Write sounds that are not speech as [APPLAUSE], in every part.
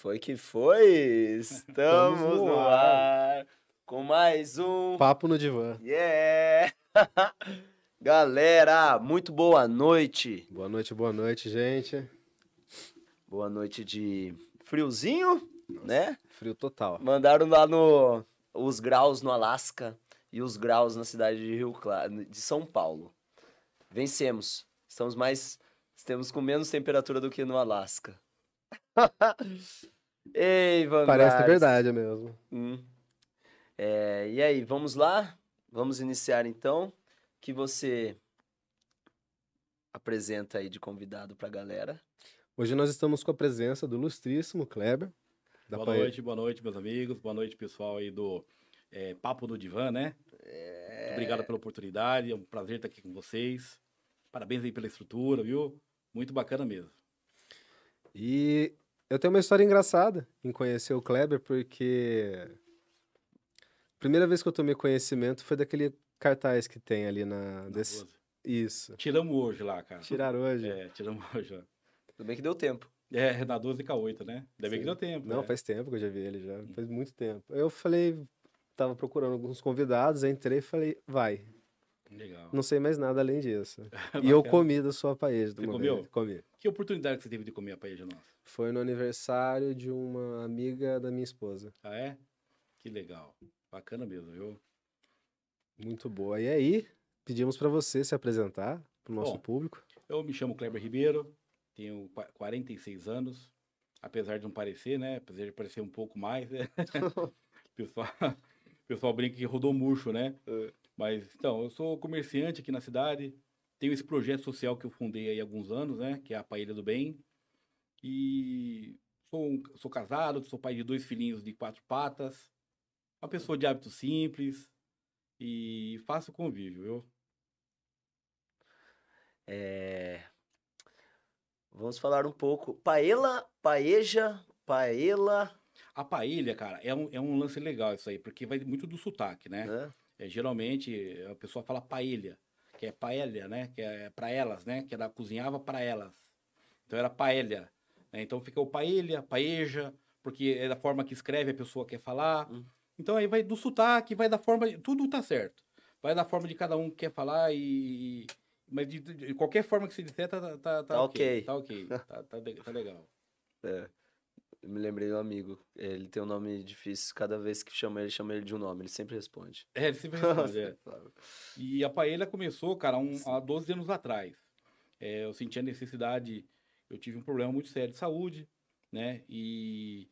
Foi? Que foi. [LAUGHS] Estamos no ar com mais um. Papo no divã. Yeah! [LAUGHS] Galera, muito boa noite. Boa noite, boa noite, gente. Boa noite de friozinho, né? Frio total. Mandaram lá no os graus no Alasca e os graus na cidade de Rio Claro, de São Paulo. Vencemos. Estamos mais estamos com menos temperatura do que no Alasca. [LAUGHS] Ei, Van Parece verdade mesmo. Hum. É, e aí, vamos lá? Vamos iniciar então. Que você apresenta aí de convidado pra galera. Hoje nós estamos com a presença do ilustríssimo Kleber. Da boa noite, boa noite, meus amigos. Boa noite, pessoal aí do é, Papo do Divã, né? Muito obrigado pela oportunidade. É um prazer estar aqui com vocês. Parabéns aí pela estrutura, viu? Muito bacana mesmo. E eu tenho uma história engraçada em conhecer o Kleber, porque a primeira vez que eu tomei conhecimento foi daquele cartaz que tem ali na. Na desse- 12. Isso. Tiramos hoje lá, cara. Tirar hoje. É, tiramos [LAUGHS] hoje lá. Tudo bem que deu tempo. É, na 12 k 8, né? Ainda bem que deu tempo. Não, né? faz tempo que eu já vi ele já. Faz muito tempo. Eu falei, tava procurando alguns convidados, entrei e falei, vai. Legal. Não sei mais nada além disso. [LAUGHS] E eu comi da sua paella. Você comeu? Comi. Que oportunidade que você teve de comer a paella nossa? Foi no aniversário de uma amiga da minha esposa. Ah, é? Que legal. Bacana mesmo, viu? Muito boa. E aí, pedimos para você se apresentar para o nosso Bom. público. Eu me chamo Kleber Ribeiro, tenho qua- 46 anos, apesar de não parecer, né? Apesar de parecer um pouco mais, né? [LAUGHS] [LAUGHS] pessoal, pessoal brinca que rodou murcho, né? É. Mas, então, eu sou comerciante aqui na cidade, tenho esse projeto social que eu fundei aí há alguns anos, né? Que é a Paella do Bem. E sou, um- sou casado, sou pai de dois filhinhos de quatro patas, uma pessoa de hábitos simples e faço convívio, viu? É, Vamos falar um pouco. Paella, paeja, paella, A paella, cara, é um, é um lance legal isso aí, porque vai muito do sotaque, né? né? É, geralmente a pessoa fala paella, que é paella, né? Que é para elas, né? Que ela cozinhava para elas. Então era paella. né? Então fica o paella, paeja, porque é da forma que escreve a pessoa quer falar. Hum. Então aí vai do sotaque, vai da forma, tudo tá certo. Vai da forma de cada um que quer falar e mas de, de- de qualquer forma que se disser tá tá, tá, Tá ok. Tá ok. Tá, tá, tá legal. [LAUGHS] É. Me lembrei do amigo. Ele tem um nome difícil. Cada vez que chama ele, chama ele de um nome. Ele sempre responde. É, ele sempre responde, é. [LAUGHS] E a paella começou, cara, um, há 12 anos atrás. É, eu senti a necessidade, eu tive um problema muito sério de saúde, né? E,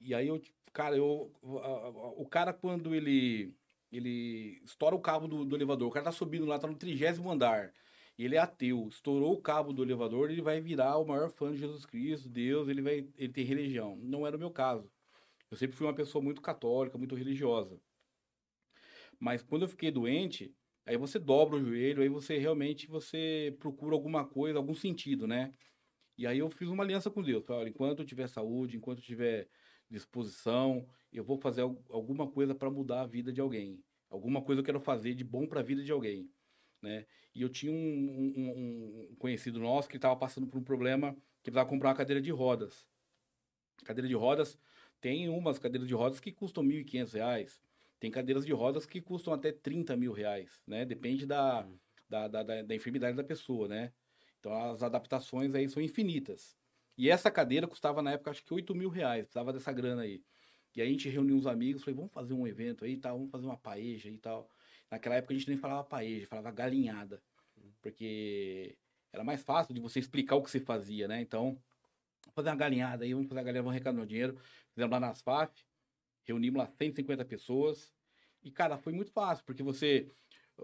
e aí eu, cara, eu, o cara quando ele ele estoura o cabo do, do elevador, o cara tá subindo lá, tá no trigésimo andar, ele é ateu, estourou o cabo do elevador, ele vai virar o maior fã de Jesus Cristo, Deus, ele vai, ele tem religião. Não era o meu caso. Eu sempre fui uma pessoa muito católica, muito religiosa. Mas quando eu fiquei doente, aí você dobra o joelho, aí você realmente você procura alguma coisa, algum sentido, né? E aí eu fiz uma aliança com Deus. Falei, enquanto eu tiver saúde, enquanto eu tiver disposição, eu vou fazer al- alguma coisa para mudar a vida de alguém. Alguma coisa eu quero fazer de bom para a vida de alguém, né? E eu tinha um, um- um- conhecido nosso que estava passando por um problema que precisava comprar uma cadeira de rodas. Cadeira de rodas, tem umas cadeiras de rodas que custam 1.500 reais. Tem cadeiras de rodas que custam até 30 mil reais, né? Depende da, da, da, da, da enfermidade da pessoa, né? Então as adaptações aí são infinitas. E essa cadeira custava na época acho que 8 mil reais, precisava dessa grana aí. E aí a gente reuniu uns amigos, falei, vamos fazer um evento aí e tal, vamos fazer uma paeja e tal. Naquela época a gente nem falava paeja, falava galinhada. Porque era mais fácil de você explicar o que você fazia, né? Então, fazer uma galinhada aí, vamos fazer a galinhada, vamos arrecadar dinheiro. Fizemos lá nas FAF, reunimos lá 150 pessoas. E, cara, foi muito fácil, porque você,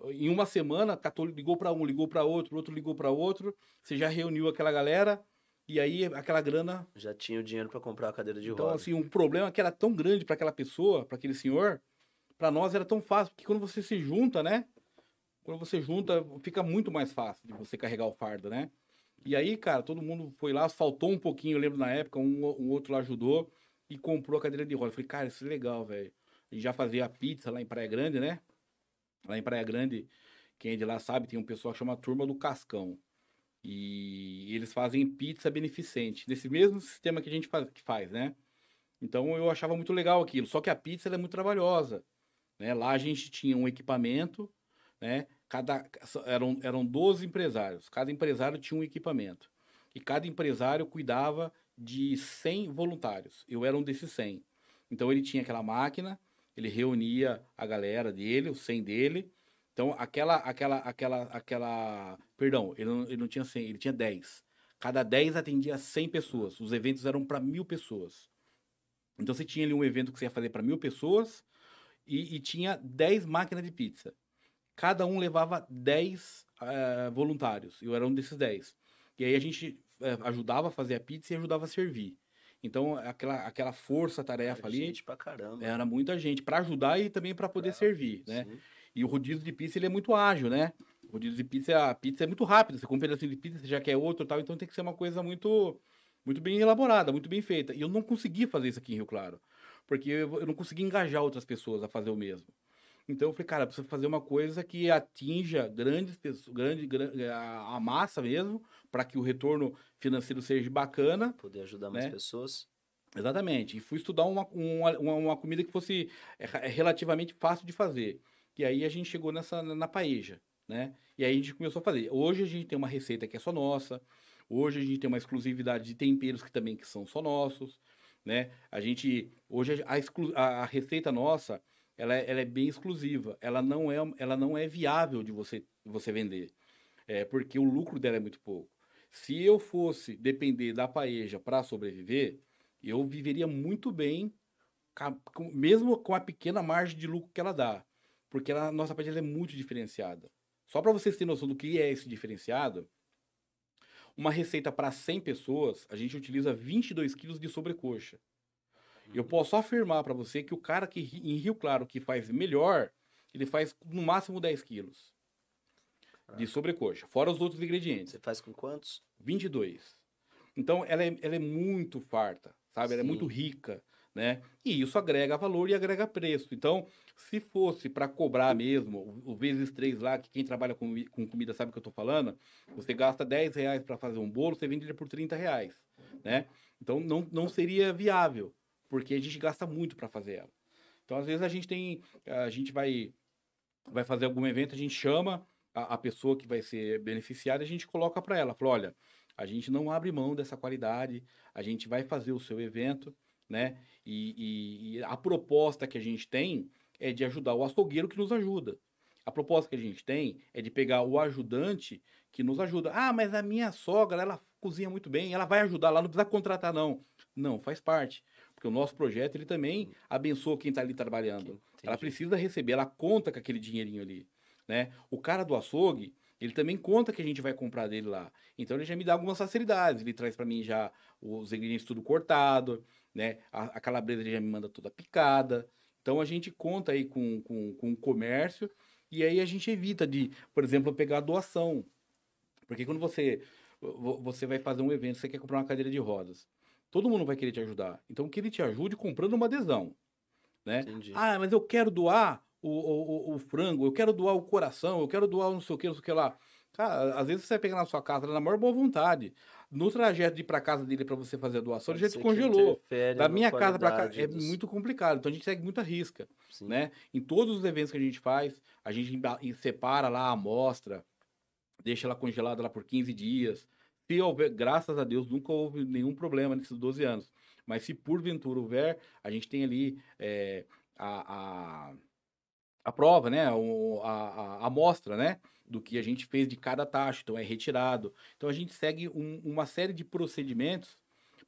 em uma semana, catou, ligou para um, ligou para outro, outro ligou para outro, você já reuniu aquela galera, e aí aquela grana. Já tinha o dinheiro pra comprar a cadeira de Então, roda. assim, um problema que era tão grande para aquela pessoa, para aquele senhor, para nós era tão fácil, porque quando você se junta, né? Quando você junta, fica muito mais fácil de você carregar o fardo, né? E aí, cara, todo mundo foi lá, faltou um pouquinho, eu lembro na época, um, um outro lá ajudou e comprou a cadeira de roda. Eu falei, cara, isso é legal, velho. A gente já fazia pizza lá em Praia Grande, né? Lá em Praia Grande, quem é de lá sabe, tem um pessoal que chama Turma do Cascão. E eles fazem pizza beneficente, nesse mesmo sistema que a gente faz, que faz, né? Então eu achava muito legal aquilo. Só que a pizza é muito trabalhosa. Né? Lá a gente tinha um equipamento, né? Cada, eram, eram 12 empresários. Cada empresário tinha um equipamento. E cada empresário cuidava de 100 voluntários. Eu era um desses 100. Então ele tinha aquela máquina, ele reunia a galera dele, os 100 dele. Então aquela, aquela, aquela, aquela, perdão, ele não, ele não tinha 100, ele tinha 10. Cada 10 atendia 100 pessoas. Os eventos eram para mil pessoas. Então você tinha ali um evento que você ia fazer para mil pessoas e, e, tinha 10 máquinas de pizza. Cada um levava 10 uh, eh, voluntários. Eu era um desses 10. E aí a gente uh, ajudava a fazer a pizza e ajudava a servir. Então, aquela, aquela força-tarefa ali. Gente pra caramba. Era muita gente, para ajudar e também para poder servir, né? Sim. E o rodízio de pizza ele é muito ágil, né? O rodízio de pizza, a pizza é muito rápida. Você come um pedacinho de pizza, você já quer outro tal, então tem que ser uma coisa muito muito bem elaborada, muito bem feita. E eu não consegui fazer isso aqui em Rio Claro, porque eu não consegui engajar outras pessoas a fazer o mesmo. Então eu falei, cara, preciso fazer uma coisa que atinja grandes pessoas, grande, grande a, a massa mesmo, para que o retorno financeiro seja bacana. Poder ajudar mais né? pessoas. Exatamente. E fui estudar uma, uma, uma, comida que fosse é, é relativamente fácil de fazer. E aí a gente chegou nessa na paeja, né? E aí a gente começou a fazer. Hoje a gente tem uma receita que é só nossa. Hoje a gente tem uma exclusividade de temperos que também que são só nossos, né? A gente hoje a, exclu, a, a receita nossa, ela é, ela é, bem exclusiva. Ela não é ela não é viável de você você vender. É porque o lucro dela é muito pouco. Se eu fosse depender da paeja para sobreviver, eu viveria muito bem, mesmo com a pequena margem de lucro que ela dá. Porque a nossa paeja é muito diferenciada. Só para vocês terem noção do que é esse diferenciado, uma receita para 100 pessoas, a gente utiliza 22 quilos de sobrecoxa. Eu uhum. posso afirmar para você que o cara que em Rio Claro que faz melhor, ele faz no máximo 10 quilos de sobrecoxa, fora os outros ingredientes. Você faz com quantos? 22. Então, ela é, ela é muito farta, sabe? Ela é muito rica né? E isso agrega valor e agrega preço. Então, se fosse para cobrar mesmo, o vezes três lá, que quem trabalha com, com comida sabe o que eu estou falando, você gasta 10 reais para fazer um bolo, você vende ele por 30 reais, né? Então, não, não seria viável, porque a gente gasta muito para fazer ela. Então, às vezes a gente tem, a gente vai, vai fazer algum evento, a gente chama a, a pessoa que vai ser beneficiada, a gente coloca para ela, fala, olha, a gente não abre mão dessa qualidade, a gente vai fazer o seu evento, né? E, e, e, a proposta que a gente tem é de ajudar o açougueiro que nos ajuda. A proposta que a gente tem é de pegar o ajudante que nos ajuda. Ah, mas a minha sogra, ela cozinha muito bem, ela vai ajudar lá, não precisa contratar não. Não, faz parte. Porque o nosso projeto, ele também abençoa quem está ali trabalhando. Entendi. Ela precisa receber, ela conta com aquele dinheirinho ali. Né? O cara do açougue, ele também conta que a gente vai comprar dele lá. Então ele já me dá algumas facilidades. Ele traz para mim já os ingredientes tudo cortado, né? A, a calabresa já me manda toda picada. Então a gente conta aí com, com, com o comércio e aí a gente evita de, por exemplo, pegar doação. Porque quando você, você vai fazer um evento, você quer comprar uma cadeira de rodas, todo mundo vai querer te ajudar. Então que ele te ajude comprando uma adesão. Né? Entendi. Ah, mas eu quero doar o, o, o, frango, eu quero doar o coração, eu quero doar não sei o que, não sei o que lá. Cara, às vezes você vai pegar na sua casa na maior boa vontade. No trajeto de ir para casa dele para você fazer a doação, ele já descongelou. Da minha casa para cá é muito complicado. Então a gente segue muita risca, Sim. né? Em todos os eventos que a gente faz, a gente separa lá a amostra, deixa ela congelada lá por 15 dias. Se houver, graças a Deus, nunca houve nenhum problema nesses 12 anos. Mas se porventura houver, a gente tem ali é, a, a, a, prova, né? O, a, a, amostra, né? do que a gente fez de cada taxa, então é retirado. Então a gente segue um, uma série de procedimentos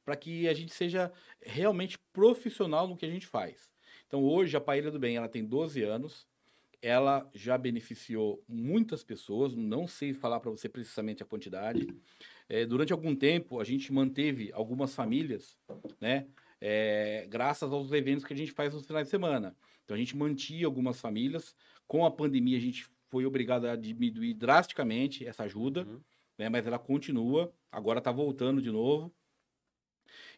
para que a gente seja realmente profissional no que a gente faz. Então hoje a Paella do Bem ela tem 12 anos, ela já beneficiou muitas pessoas, não sei falar para você precisamente a quantidade. É, durante algum tempo a gente manteve algumas famílias, né? É, graças aos eventos que a gente faz nos finais de semana. Então a gente mantinha algumas famílias. Com a pandemia a gente foi obrigada a diminuir drasticamente essa ajuda, uhum. né, mas ela continua, agora está voltando de novo.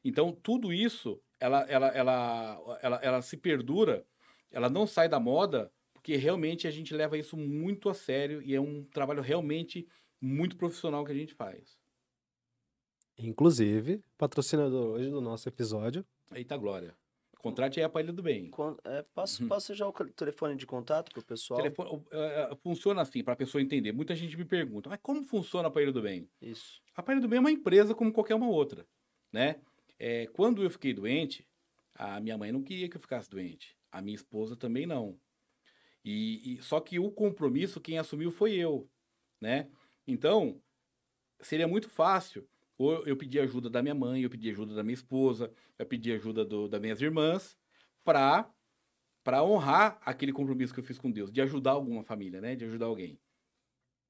Então, tudo isso, ela, ela, ela, ela, ela se perdura, ela não sai da moda, porque realmente a gente leva isso muito a sério e é um trabalho realmente muito profissional que a gente faz. Inclusive, patrocinador hoje do nosso episódio. Eita glória. Contrate aí a Palha do Bem. Con- é, posso, Uhum. posso já o telefone de contato pessoal? Telefone- o- é, é, funciona assim, para a pessoa entender. Muita gente me pergunta, mas como funciona a Palha do Bem? Isso. A Palha do Bem é uma empresa como qualquer uma outra, né? É, quando eu fiquei doente, a minha mãe não queria que eu ficasse doente. A minha esposa também não. E, e- só que o compromisso quem assumiu foi eu, né? Então seria muito fácil. Ou eu pedir ajuda da minha mãe, eu pedir ajuda da minha esposa, eu pedir ajuda do, das minhas irmãs, para para honrar aquele compromisso que eu fiz com Deus, de ajudar alguma família, né? De ajudar alguém.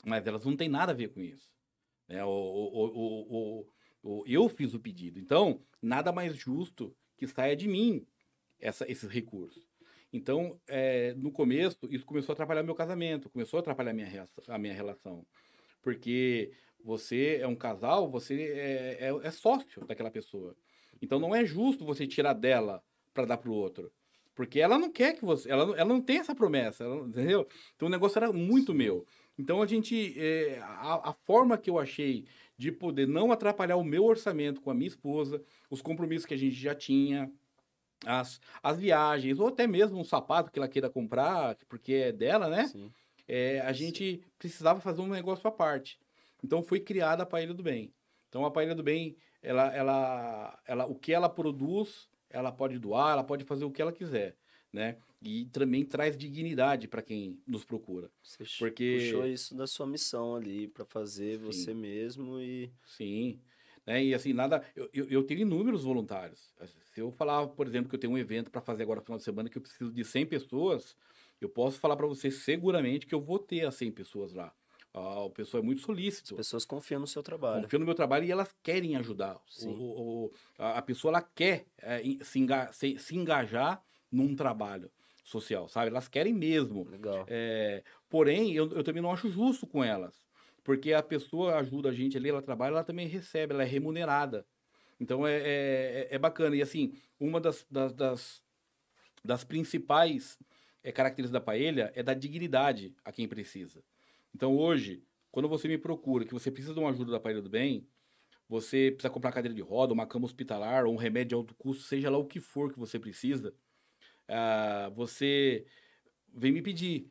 Mas elas não têm nada a ver com isso. Né? O, o, o, eu fiz o pedido. Então, nada mais justo que saia de mim essa, esses recursos. Então, é, no começo, isso começou a atrapalhar meu casamento, começou a atrapalhar minha, a minha relação. Porque você é um casal, você é, é, é sócio daquela pessoa. Então, não é justo você tirar dela para dar para o outro. Porque ela não quer que você. Ela, não- ela não tem essa promessa, ela entendeu? Então o negócio era muito meu. Então a gente. é, a, a forma que eu achei de poder não atrapalhar o meu orçamento com a minha esposa, os compromissos que a gente já tinha, as, as viagens, ou até mesmo um sapato que ela queira comprar, porque é dela, né? Sim. é, a gente precisava fazer um negócio à parte. Então foi criada a Paella do Bem. Então a Paella do Bem, ela, ela, ela, o que ela produz, ela pode doar, ela pode fazer o que ela quiser, né? E também traz dignidade para quem nos procura. Você Porque- puxou isso da sua missão ali para fazer Sim. você mesmo e Sim. Né? E assim, nada. Eu, eu, eu tenho inúmeros voluntários. Se eu falar, por exemplo, que eu tenho um evento para fazer agora no final de semana que eu preciso de 100 pessoas, eu posso falar para você seguramente que eu vou ter as 100 pessoas lá. O pessoal é muito solícito. as pessoas confiam no seu trabalho. Confiam no meu trabalho e elas querem ajudar. O- o- o- a, pessoa ela quer é, se, enga- se- se engajar num trabalho social, sabe? Elas querem mesmo. Legal. É, porém, eu, eu também não acho justo com elas. Porque a pessoa ajuda a gente ali, ela trabalha, ela também recebe, ela é remunerada. Então é, é, é bacana. E assim, uma das, das, das, das principais é, características da paella é dar dignidade a quem precisa. Então hoje, quando você me procura que você precisa de uma ajuda da Paella do Bem, você precisa comprar cadeira de roda, uma cama hospitalar, ou um remédio de alto custo, seja lá o que for que você precisa, ah, você vem me pedir.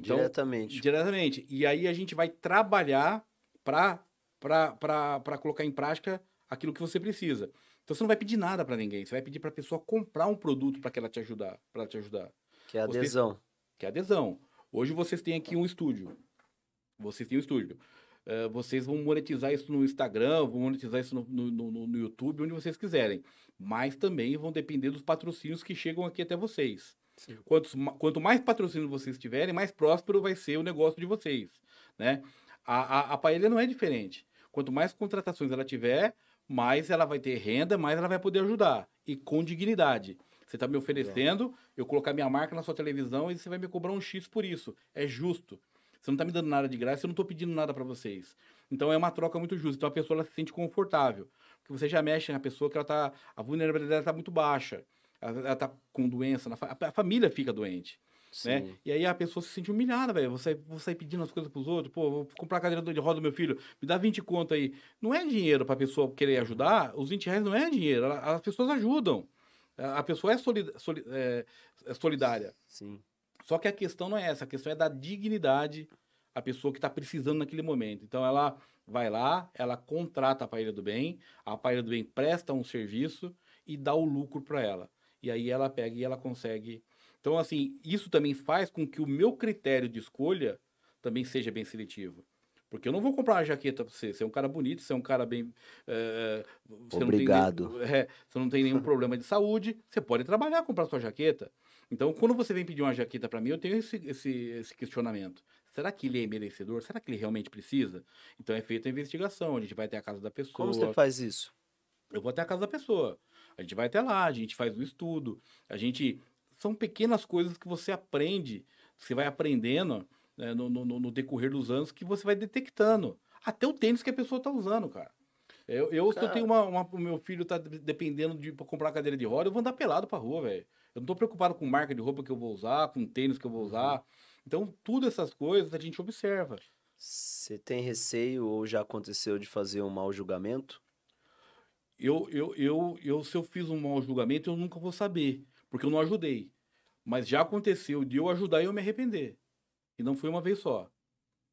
Então, Diretamente. Diretamente. E aí a gente vai trabalhar para colocar em prática aquilo que você precisa. Então você não vai pedir nada para ninguém, você vai pedir para a pessoa comprar um produto para que ela te ajudar, para te ajudar, Que é a Você- adesão. que é adesão. Hoje vocês têm aqui um estúdio. Vocês têm um estúdio. Eh, vocês vão monetizar isso no Instagram, vão monetizar isso no, no, no- no YouTube, onde vocês quiserem. Mas também vão depender dos patrocínios que chegam aqui até vocês. Quantos, quanto mais patrocínio vocês tiverem, mais próspero vai ser o negócio de vocês, né? A, a, a Paella não é diferente. Quanto mais contratações ela tiver, mais ela vai ter renda, mais ela vai poder ajudar. E com dignidade. Você está me oferecendo, eu colocar minha marca na sua televisão e você vai me cobrar um X por isso. É justo. Você não está me dando nada de graça, eu não estou pedindo nada para vocês. Então é uma troca muito justa. Então a pessoa ela se sente confortável. Porque você já mexe na pessoa que ela tá. A vulnerabilidade está muito baixa. Ela está com doença, a família fica doente né? Sim. E aí a pessoa se sente humilhada, velho. Você, você sair pedindo as coisas pros outros, pô, vou comprar a cadeira de roda do meu filho, me dá 20 conto aí. Não é dinheiro pra pessoa querer ajudar, os 20 reais não é dinheiro, ela- as pessoas ajudam. A pessoa é, é- é solidária. Sim. Só que a questão não é essa, a questão é dar dignidade à pessoa que está precisando naquele momento. Então ela vai lá, ela contrata a Paella do Bem, a Paella do Bem presta um serviço e dá o lucro para ela. E aí ela pega e ela consegue. Então, assim, isso também faz com que o meu critério de escolha também seja bem seletivo. Porque eu não vou comprar uma jaqueta para você. Você é um cara bonito, você é um cara bem. você Obrigado. Não [LAUGHS] nenhum- é, você não tem nenhum problema de saúde, você pode trabalhar, comprar sua jaqueta. Então, quando você vem pedir uma jaqueta para mim, eu tenho esse, esse, esse questionamento. Será que ele é merecedor? Será que ele realmente precisa? Então é feita a investigação, a gente vai até a casa da pessoa. Como você faz isso? Eu vou até a casa da pessoa. A gente vai até lá, a gente faz o estudo. A gente. São pequenas coisas que você aprende, você vai aprendendo né, no, no- no decorrer dos anos que você vai detectando. Até o tênis que a pessoa tá usando, cara. Eu, eu se eu Cara. tenho uma, uma- O meu filho tá de- dependendo de pra comprar cadeira de roda, eu vou andar pelado pra rua, velho. Eu não tô preocupado com marca de roupa que eu vou usar, com tênis que eu vou usar. Então, tudo essas coisas a gente observa. Você tem receio ou já aconteceu de fazer um mau julgamento? Eu, eu, eu, eu, se eu fiz um mau julgamento, eu nunca vou saber, porque eu não ajudei. Mas já aconteceu de eu ajudar e eu me arrepender. E não foi uma vez só,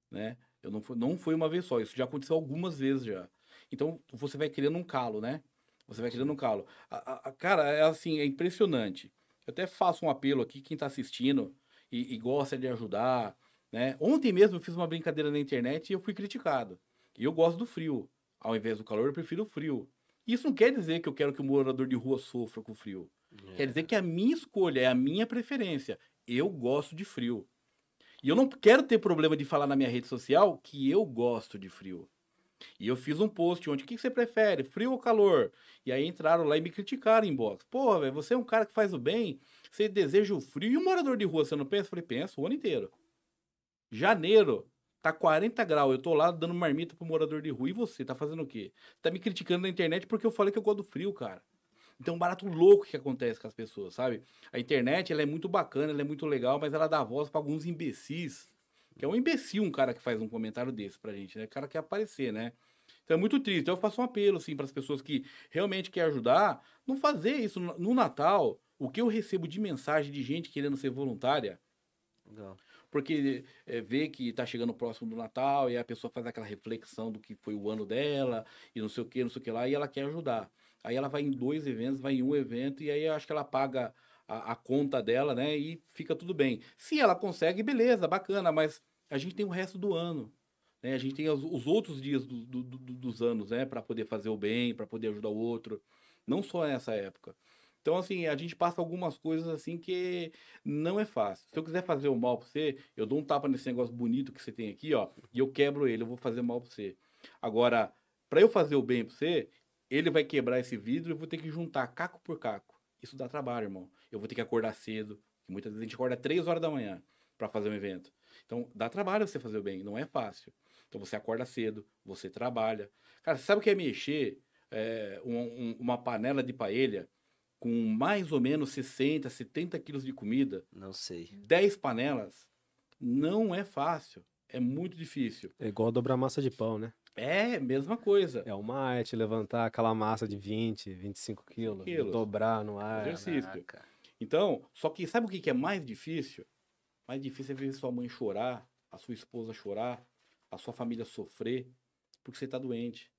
né? Eu não foi, não foi uma vez só, isso já aconteceu algumas vezes já. Então você vai criando um calo, né? Você vai criando um calo. A, a, cara, é assim, é impressionante. Eu até faço um apelo aqui, quem está assistindo e, e, gosta de ajudar, né? Ontem mesmo eu fiz uma brincadeira na internet e eu fui criticado. E eu gosto do frio. Ao invés do calor, eu prefiro o frio. Isso não quer dizer que eu quero que o morador de rua sofra com frio. É. Quer dizer que a minha escolha, é a minha preferência. Eu gosto de frio. E eu não quero ter problema de falar na minha rede social que eu gosto de frio. E eu fiz um post onde, o que, você prefere, frio ou calor? E aí entraram lá e me criticaram em box. Pô, velho, você é um cara que faz o bem, você deseja o frio. E o morador de rua, você não pensa? Eu falei, penso o ano inteiro. Janeiro, tá 40 graus, eu tô lá dando marmita pro morador de rua. E você, tá fazendo o quê? Tá me criticando na internet porque eu falei que eu gosto do frio, cara. Então, um barato louco que acontece com as pessoas, sabe? A internet, ela é muito bacana, ela é muito legal, mas ela dá voz para alguns imbecis. Que é um imbecil um cara que faz um comentário desse pra gente, né? O cara quer aparecer, né? Então é muito triste. Então eu faço um apelo, assim, para as pessoas que realmente querem ajudar, não fazer isso no Natal. O que eu recebo de mensagem de gente querendo ser voluntária. Legal. Porque é, vê que tá chegando próximo do Natal e a pessoa faz aquela reflexão do que foi o ano dela e não sei o que, não sei o que lá, e ela quer ajudar. Aí ela vai em dois eventos, vai em um evento, e aí eu acho que ela paga a, a, conta dela, né? E fica tudo bem. Se ela consegue, beleza, bacana, mas a gente tem o resto do ano. Né? A gente tem os, os outros dias do, do, do, dos anos, né? Para poder fazer o bem, para poder ajudar o outro. Não só nessa época. Então, assim, a gente passa algumas coisas assim que não é fácil. Se eu quiser fazer o mal pra você, eu dou um tapa nesse negócio bonito que você tem aqui, ó, e eu quebro ele, eu vou fazer mal pra você. Agora, para eu fazer o bem pra você, ele vai quebrar esse vidro e eu vou ter que juntar caco por caco. Isso dá trabalho, irmão. Eu vou ter que acordar cedo. Muitas vezes a gente acorda três horas da manhã para fazer um evento. Então, dá trabalho você fazer o bem, não é fácil. Então, você acorda cedo, você trabalha. Cara, você sabe o que é mexer é, um, um, uma panela de paella com mais ou menos 60, 70 quilos de comida? Não sei. 10 panelas? Não é fácil. É muito difícil. É igual dobrar massa de pão, né? É, mesma coisa. É uma arte levantar aquela massa de 20, 25 quilos, quilos. dobrar no ar. Exercício. Caraca. Então, só que sabe o que é mais difícil? Mais difícil é ver sua mãe chorar, a sua esposa chorar, a sua família sofrer, porque você está doente.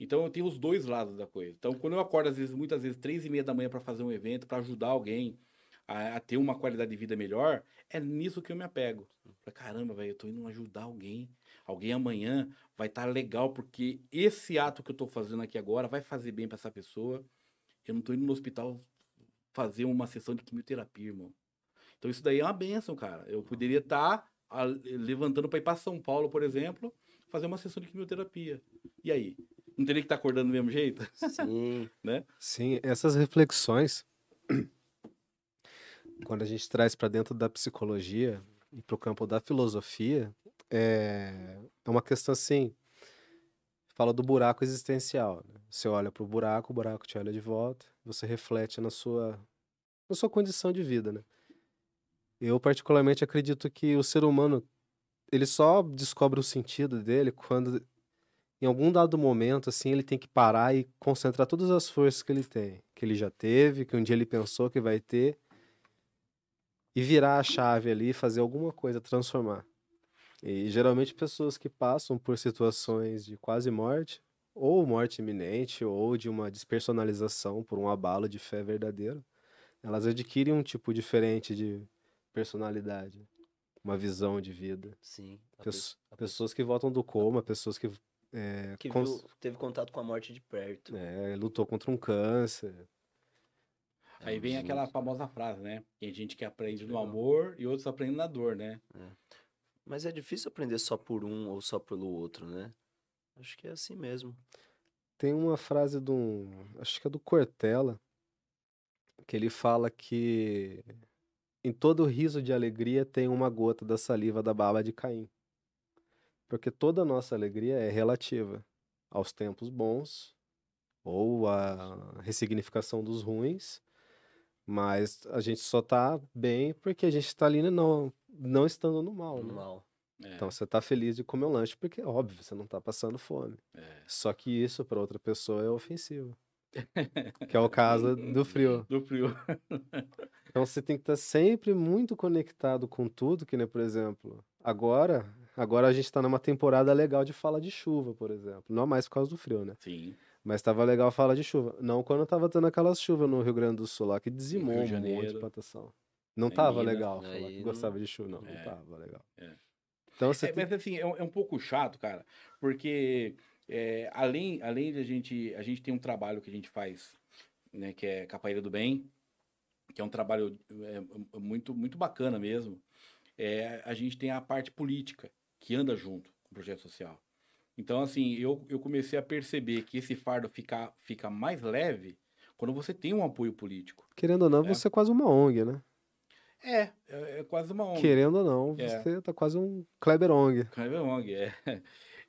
Então eu tenho os dois lados da coisa. Então quando eu acordo às vezes, muitas vezes três e meia da manhã para fazer um evento, para ajudar alguém a, a, ter uma qualidade de vida melhor, é nisso que eu me apego. Falei, caramba, velho, eu tô indo ajudar alguém. Alguém amanhã vai estar tá legal, porque esse ato que eu tô fazendo aqui agora vai fazer bem para essa pessoa. Eu não tô indo no hospital fazer uma sessão de quimioterapia, irmão. Então isso daí é uma benção, cara. Eu poderia estar tá levantando para ir para São Paulo, por exemplo, fazer uma sessão de quimioterapia. E aí? Não teria que estar tá acordando do mesmo jeito? Sim. [LAUGHS] né? Sim, essas reflexões, quando a gente traz para dentro da psicologia e para o campo da filosofia, é, é uma questão assim. Fala do buraco existencial. Né? Você olha para o buraco, o buraco te olha de volta, você reflete na sua, na sua condição de vida, né? Eu particularmente acredito que o ser humano ele só descobre o sentido dele quando em algum dado momento assim ele tem que parar e concentrar todas as forças que ele tem, que ele já teve, que um dia ele pensou que vai ter e virar a chave ali e fazer alguma coisa transformar. E geralmente pessoas que passam por situações de quase morte, ou morte iminente, ou de uma despersonalização por um abalo de fé verdadeira, elas adquirem um tipo diferente de personalidade, uma visão de vida. Sim. Pesso pessoas que voltam do coma, pessoas que. É, que viu, teve contato com a morte de perto. É, lutou contra um câncer. Aí vem aquela famosa frase, né? Tem gente que aprende no amor e outros aprendem na dor, né? É. Mas é difícil aprender só por um ou só pelo outro, né? Acho que é assim mesmo. Tem uma frase do. Acho que é do Cortella, que ele fala que em todo riso de alegria tem uma gota da saliva da baba de Caim. Porque toda a nossa alegria é relativa aos tempos bons ou à ressignificação dos ruins, mas a gente só tá bem porque a gente tá ali não, não estando no mal. No né? mal. É, Então você tá feliz de comer um lanche porque, óbvio, você não tá passando fome. é. Só que isso para outra pessoa é ofensivo. [LAUGHS] Que é o caso do frio. Do frio. Então você tem que estar sempre muito conectado com tudo, que nem, por exemplo, agora, agora a gente está numa temporada legal de fala de chuva, por exemplo. Não mais por causa do frio, né? Sim. Mas estava legal a fala de chuva. Não quando tava tendo aquelas chuvas no Rio Grande do Sul lá, que dizimou um monte de plantação. Não Em tava Minas, legal falar que não- gostava de chuva, não. É. Não tava legal. É. Então você É, tem mas assim, é um, é um pouco chato, cara, porque é, além, além de a gente, a gente tem um trabalho que a gente faz, né, que é Capaíra do Bem, que é um trabalho é, muito, muito bacana mesmo. É, a gente tem a parte política que anda junto com o projeto social. Então, assim, eu, eu comecei a perceber que esse fardo fica, fica mais leve quando você tem um apoio político. Querendo ou não, É. você é quase uma ONG, né? É, é, é quase uma onda. Querendo ou não, É. você tá quase um Kleber ONG. Kleber Long, é.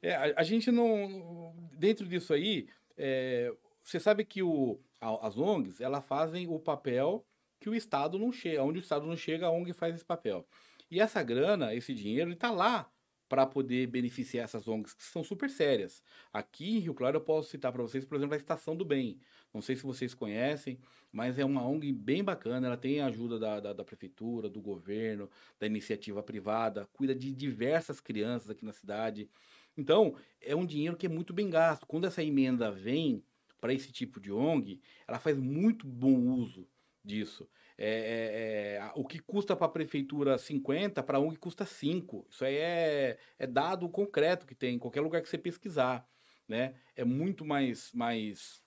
É, a, a gente não. Dentro disso aí, é, você sabe que o, a- as ONGs elas fazem o papel que o Estado não chega. Onde o Estado não chega, a ONG faz esse papel. E essa grana, esse dinheiro, ele está lá para poder beneficiar essas ONGs que são super sérias. Aqui em Rio Claro eu posso citar para vocês, por exemplo, a Estação do Bem. Não sei se vocês conhecem, mas é uma ONG bem bacana. Ela tem a ajuda da, da, da prefeitura, do governo, da iniciativa privada, cuida de diversas crianças aqui na cidade. Então, é um dinheiro que é muito bem gasto. Quando essa emenda vem para esse tipo de ONG, ela faz muito bom uso disso. É, é, é, o que custa para a prefeitura 50, para a ONG custa 5. Isso aí é, é dado concreto que tem em qualquer lugar que você pesquisar. Né? É muito mais, mais,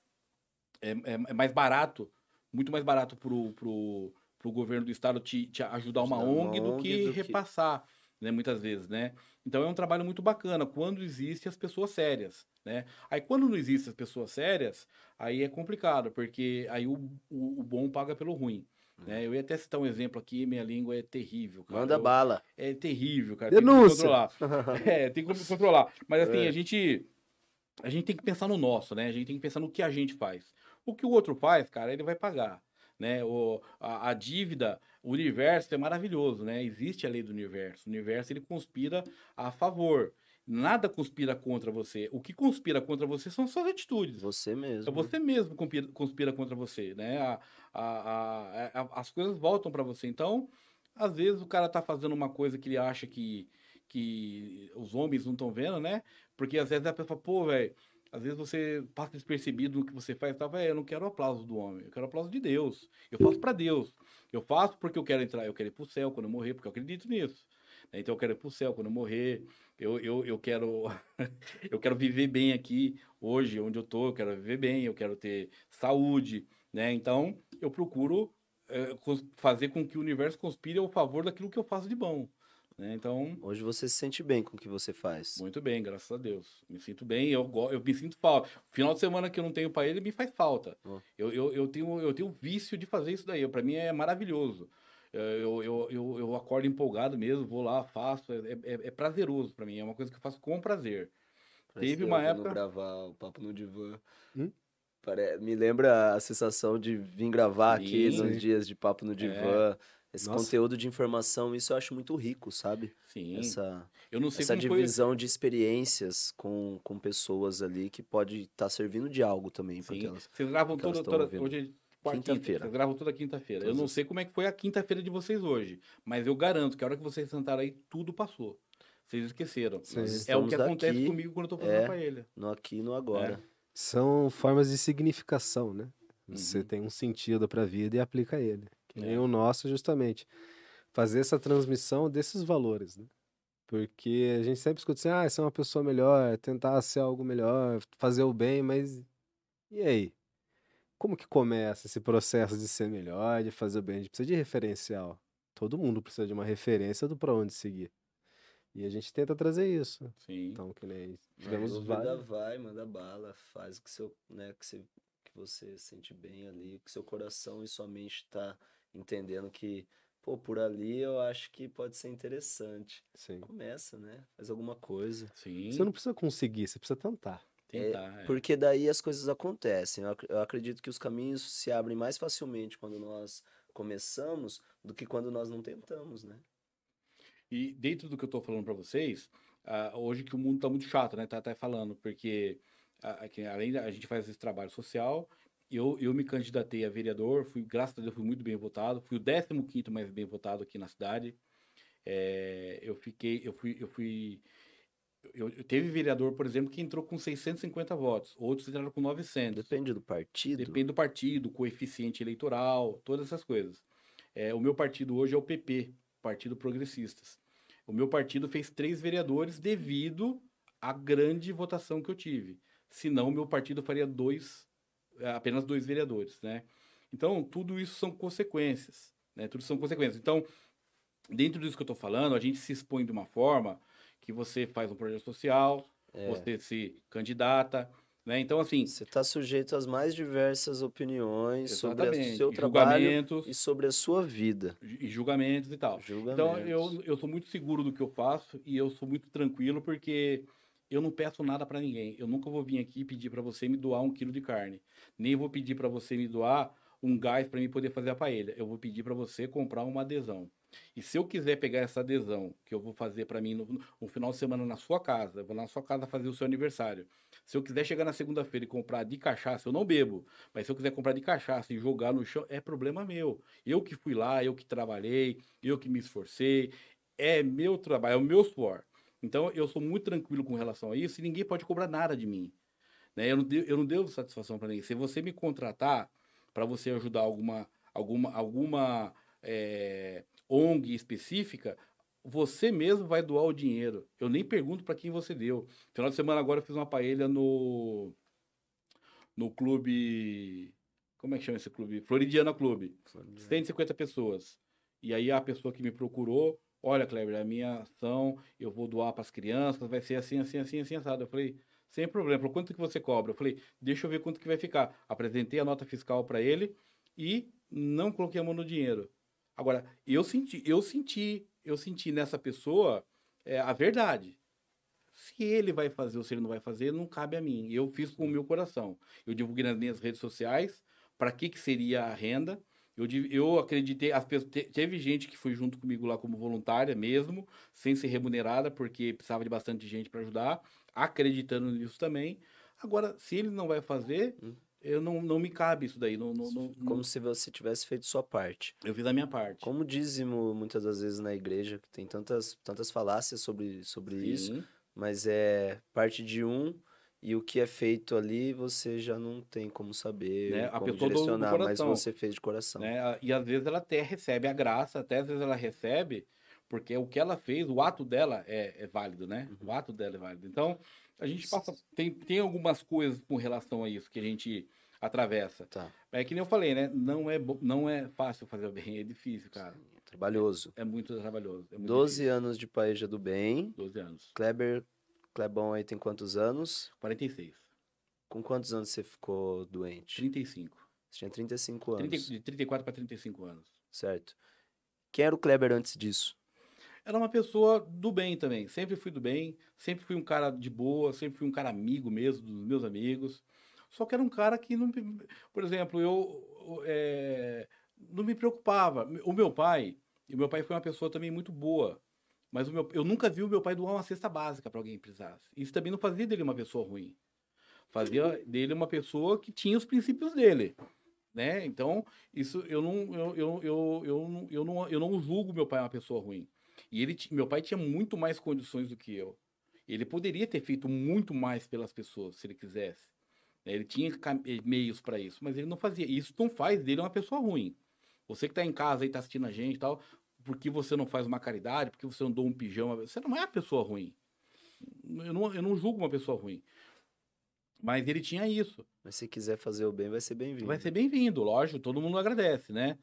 é, é- é mais barato, muito mais barato pro, pro, pro governo do estado te, te ajudar uma ONG do que do que- repassar, né, muitas vezes, né? Então é um trabalho muito bacana quando existem as pessoas sérias, né? Aí quando não existem as pessoas sérias, aí é complicado, porque aí o, o, o bom paga pelo ruim. Né? Eu ia até citar um exemplo aqui, minha língua é terrível. Cara. Manda Eu- bala. É terrível, cara. Denúncia! Tem que controlar. [LAUGHS] É, tem como controlar. Mas assim, É. a gente a gente tem que pensar no nosso, né? A gente tem que pensar no que a gente faz. O que o outro faz, cara, ele vai pagar, né? O, a, a dívida, o universo é maravilhoso, né? Existe a lei do universo. O universo ele conspira a favor. Nada conspira contra você. O que conspira contra você são suas atitudes. Você mesmo. É você mesmo conspira, contra você, né? A, a, a- a- as coisas voltam para você. Então, às vezes o cara tá fazendo uma coisa que ele acha que, que os homens não estão vendo, né? Porque às vezes a pessoa fala, pô, velho, às vezes você passa despercebido no que você faz e velho, eu não quero o aplauso do homem, eu quero o aplauso de Deus. Eu faço para Deus. Eu faço porque eu quero entrar, eu quero ir pro céu quando eu morrer, porque eu acredito nisso. Né? Então eu quero ir pro céu quando eu morrer. Eu, eu, eu quero [LAUGHS] eu quero viver bem aqui hoje onde eu tô, eu quero viver bem, eu quero ter saúde, né? Então eu procuro cons- fazer com que o universo conspire ao favor daquilo que eu faço de bom, né? Então Hoje você se sente bem com o que você faz. muito bem, graças a Deus. Me sinto bem, eu, eu me sinto falta. Final de semana que eu não tenho para ele me faz falta. Ó. Eu, eu, eu, tenho, eu tenho vício de fazer isso daí. Para mim é maravilhoso. Eh, Eu, eu, eu, eu acordo empolgado mesmo, vou lá, faço. É, é, é prazeroso para mim, é uma coisa que eu faço com prazer. Parece Teve eu uma época- gravar o Papo no Divã. Hum? Pare- Me lembra a sensação de vir gravar aqui Sim. nos dias de Papo no Divã. Esse Nossa. conteúdo de informação, isso eu acho muito rico, sabe? Sim. Essa, eu não sei essa como foi. divisão de experiências com, com pessoas ali que pode estar servindo de algo também. pra Sim. aquelas- Vocês gravam elas toda, hoje é. Quinta-feira. Vocês gravam toda quinta-feira. Eu não sei como é que foi a quinta-feira de vocês hoje, mas eu garanto que a hora que vocês sentaram aí, tudo passou. Vocês esqueceram. É o que acontece aqui, comigo quando eu tô fazendo é. pra ele. No aqui e no agora. São formas de significação, né? Você Uhum. tem um sentido para a vida e aplica ele. Que nem É. o nosso, justamente. Fazer essa transmissão desses valores, né? Porque a gente sempre escuta assim, ah, ser uma pessoa melhor, tentar ser algo melhor, fazer o bem, mas e aí? Como que começa esse processo de ser melhor, de fazer o bem? A gente precisa de referencial. Todo mundo precisa de uma referência do para onde seguir. E a gente tenta trazer isso. Sim. Então, que nem tivemos vários. vai, manda bala, faz o que, seu, né, que, você, que você sente bem ali, que seu coração e sua mente tá entendendo que, pô, por ali eu acho que pode ser interessante. Sim. Começa, né? Faz alguma coisa. Sim. Você não precisa conseguir, você precisa tentar. Tentar. é. Porque daí as coisas acontecem. Eu, ac- eu acredito que os caminhos se abrem mais facilmente quando nós começamos do que quando nós não tentamos, né? E dentro do que eu estou falando para vocês, uh, hoje que o mundo está muito chato, né? Tá até falando, porque uh, além da a gente faz esse trabalho social, eu, eu me candidatei a vereador, fui, graças a Deus, fui muito bem votado, fui o 15 mais bem votado aqui na cidade. É, eu fiquei, eu fui, eu fui, eu, eu, teve vereador, por exemplo, que entrou com 650 votos, outros entraram com 900. Depende do partido. Depende do partido, coeficiente eleitoral, todas essas coisas. É, o meu partido hoje é o PP, Partido Progressistas. O meu partido fez três vereadores devido à grande votação que eu tive. Senão, o meu partido faria dois é, apenas dois vereadores, né? Então, tudo isso são consequências, né? Tudo são consequências. Então, dentro disso que eu estou falando, a gente se expõe de uma forma que você faz um projeto social, é. você se candidata, né? Então, assim... Você está sujeito às mais diversas opiniões sobre o seu trabalho e sobre a sua vida. E julgamentos e tal. Julgamentos. Então, eu, eu sou muito seguro do que eu faço e eu sou muito tranquilo porque eu não peço nada para ninguém. Eu nunca vou vir aqui pedir para você me doar um quilo de carne. Nem vou pedir para você me doar um gás para mim poder fazer a paella. Eu vou pedir para você comprar uma adesão. E se eu quiser pegar essa adesão que eu vou fazer para mim no, no, final de semana na sua casa, eu vou na sua casa fazer o seu aniversário. Se eu quiser chegar na segunda-feira e comprar de cachaça, eu não bebo, mas se eu quiser comprar de cachaça e jogar no chão, é problema meu. Eu que fui lá, eu que trabalhei, eu que me esforcei, é meu trabalho, é o meu suor. Então, eu sou muito tranquilo com relação a isso e ninguém pode cobrar nada de mim. Né? Eu, não eu não devo satisfação para ninguém. Se você me contratar para você ajudar alguma, alguma, alguma é, ONG específica, você mesmo vai doar o dinheiro. Eu nem pergunto para quem você deu. Final de semana agora eu fiz uma paella no no clube, como é que chama esse clube? Floridiana Clube. Floridiana. 150 pessoas. E aí a pessoa que me procurou Olha, Kleber, a minha ação eu vou doar para as crianças, vai ser assim, assim, assim, assim, assado. Eu falei, sem problema. Falei, quanto que você cobra? Eu falei, deixa eu ver quanto que vai ficar. Apresentei a nota fiscal para ele e não coloquei a mão no dinheiro. Agora, eu senti, eu senti, eu senti nessa pessoa é, a verdade. Se ele vai fazer ou se ele não vai fazer, não cabe a mim. Eu fiz com o meu coração. Eu divulguei nas minhas redes sociais para que, que seria a renda. Eu, eu acreditei, as pessoas, teve gente que foi junto comigo lá como voluntária mesmo, sem ser remunerada, porque precisava de bastante gente para ajudar, acreditando nisso também. Agora, se ele não vai fazer, hum. eu não, não me cabe isso daí. Não, não, não, como se você tivesse feito sua parte. Eu fiz a minha parte. Como dízimo, muitas das vezes na igreja, que tem tantas, tantas falácias sobre, sobre isso, mas é parte de um e o que é feito ali, você já não tem como saber, né? como a pessoa direcionar, do, do mas você fez de coração. Né? E às vezes ela até recebe a graça, até às vezes ela recebe, porque o que ela fez, o ato dela é, é válido, né? Uhum. O ato dela é válido. Então, a gente passa. Tem, tem algumas coisas com relação a isso que a gente atravessa. Tá. É que nem eu falei, né? Não é, não é fácil fazer o bem, é difícil, cara. É trabalhoso. É, é muito trabalhoso. É muito 12 difícil. anos de Paeja do Bem. 12 anos. Kleber Clebão aí tem quantos anos? 46. Com quantos anos você ficou doente? 35. Você tinha 35 anos. 30, de 34 para 35 anos. Certo. Quem era o Kleber antes disso? Era uma pessoa do bem também. Sempre fui do bem, sempre fui um cara de boa, sempre fui um cara amigo mesmo dos meus amigos. Só que era um cara que não. Por exemplo, eu é, não me preocupava. O meu pai, o meu pai foi uma pessoa também muito boa. Mas meu, eu nunca vi o meu pai doar uma cesta básica para alguém que precisasse. Isso também não fazia dele uma pessoa ruim. Fazia dele uma pessoa que tinha os princípios dele. Né? Então, isso eu não, eu, eu, eu, eu, eu, não, eu não julgo meu pai uma pessoa ruim. E ele, meu pai tinha muito mais condições do que eu. Ele poderia ter feito muito mais pelas pessoas, se ele quisesse. Ele tinha meios para isso, mas ele não fazia. Isso não faz dele uma pessoa ruim. Você que está em casa e está assistindo a gente e tal, porque você não faz uma caridade, porque você não doa um pijama, você não é uma pessoa ruim. Eu não, eu não julgo uma pessoa ruim. Mas ele tinha isso. Mas se quiser fazer o bem, vai ser bem-vindo. Vai ser bem-vindo, lógico, todo mundo agradece, né?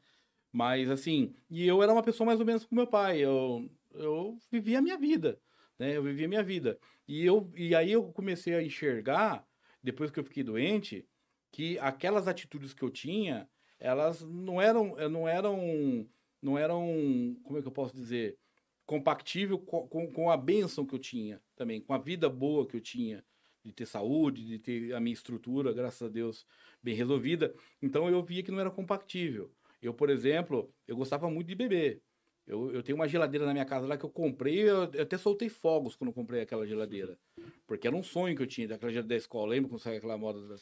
Mas assim, e eu era uma pessoa mais ou menos como meu pai, eu, eu vivia a minha vida, né? Eu vivia a minha vida. E, eu, e aí eu comecei a enxergar, depois que eu fiquei doente, que aquelas atitudes que eu tinha, elas não eram, não eram não eram, como é que eu posso dizer, compactível com, com, com, a bênção que eu tinha também, com a vida boa que eu tinha, de ter saúde, de ter a minha estrutura, graças a Deus, bem resolvida. Então eu via que não era compactível. Eu, por exemplo, eu gostava muito de beber. Eu, eu tenho uma geladeira na minha casa lá que eu comprei, eu, eu até soltei fogos quando eu comprei aquela geladeira. Porque era um sonho que eu tinha, daquela geladeira da escola. Lembra quando saiu aquela moda? Da...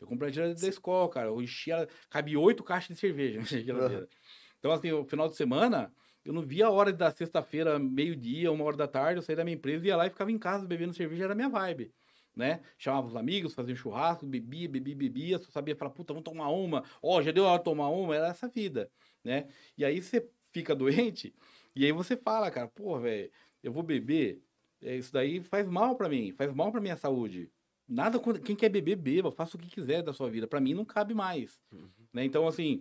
Eu comprei a geladeira da escola, cara. Eu enchi ela, cabia oito caixas de cerveja [LAUGHS] na geladeira. Então, assim, o final de semana, eu não via a hora da sexta-feira, meio-dia, uma hora da tarde, eu saía da minha empresa, ia lá e ficava em casa bebendo cerveja, era a minha vibe. Né? Chamava os amigos, fazia um churrasco, bebia, bebia, bebia, só sabia falar, puta, vamos tomar uma, ó, oh, já deu hora de tomar uma, era essa vida, né? E aí você fica [LAUGHS] doente, e aí você fala, cara, pô, velho, eu vou beber, é, isso daí faz mal para mim, faz mal para minha saúde. Nada, quem quer beber, beba, faça o que quiser da sua vida. Para mim não cabe mais, uhum. né? Então, assim,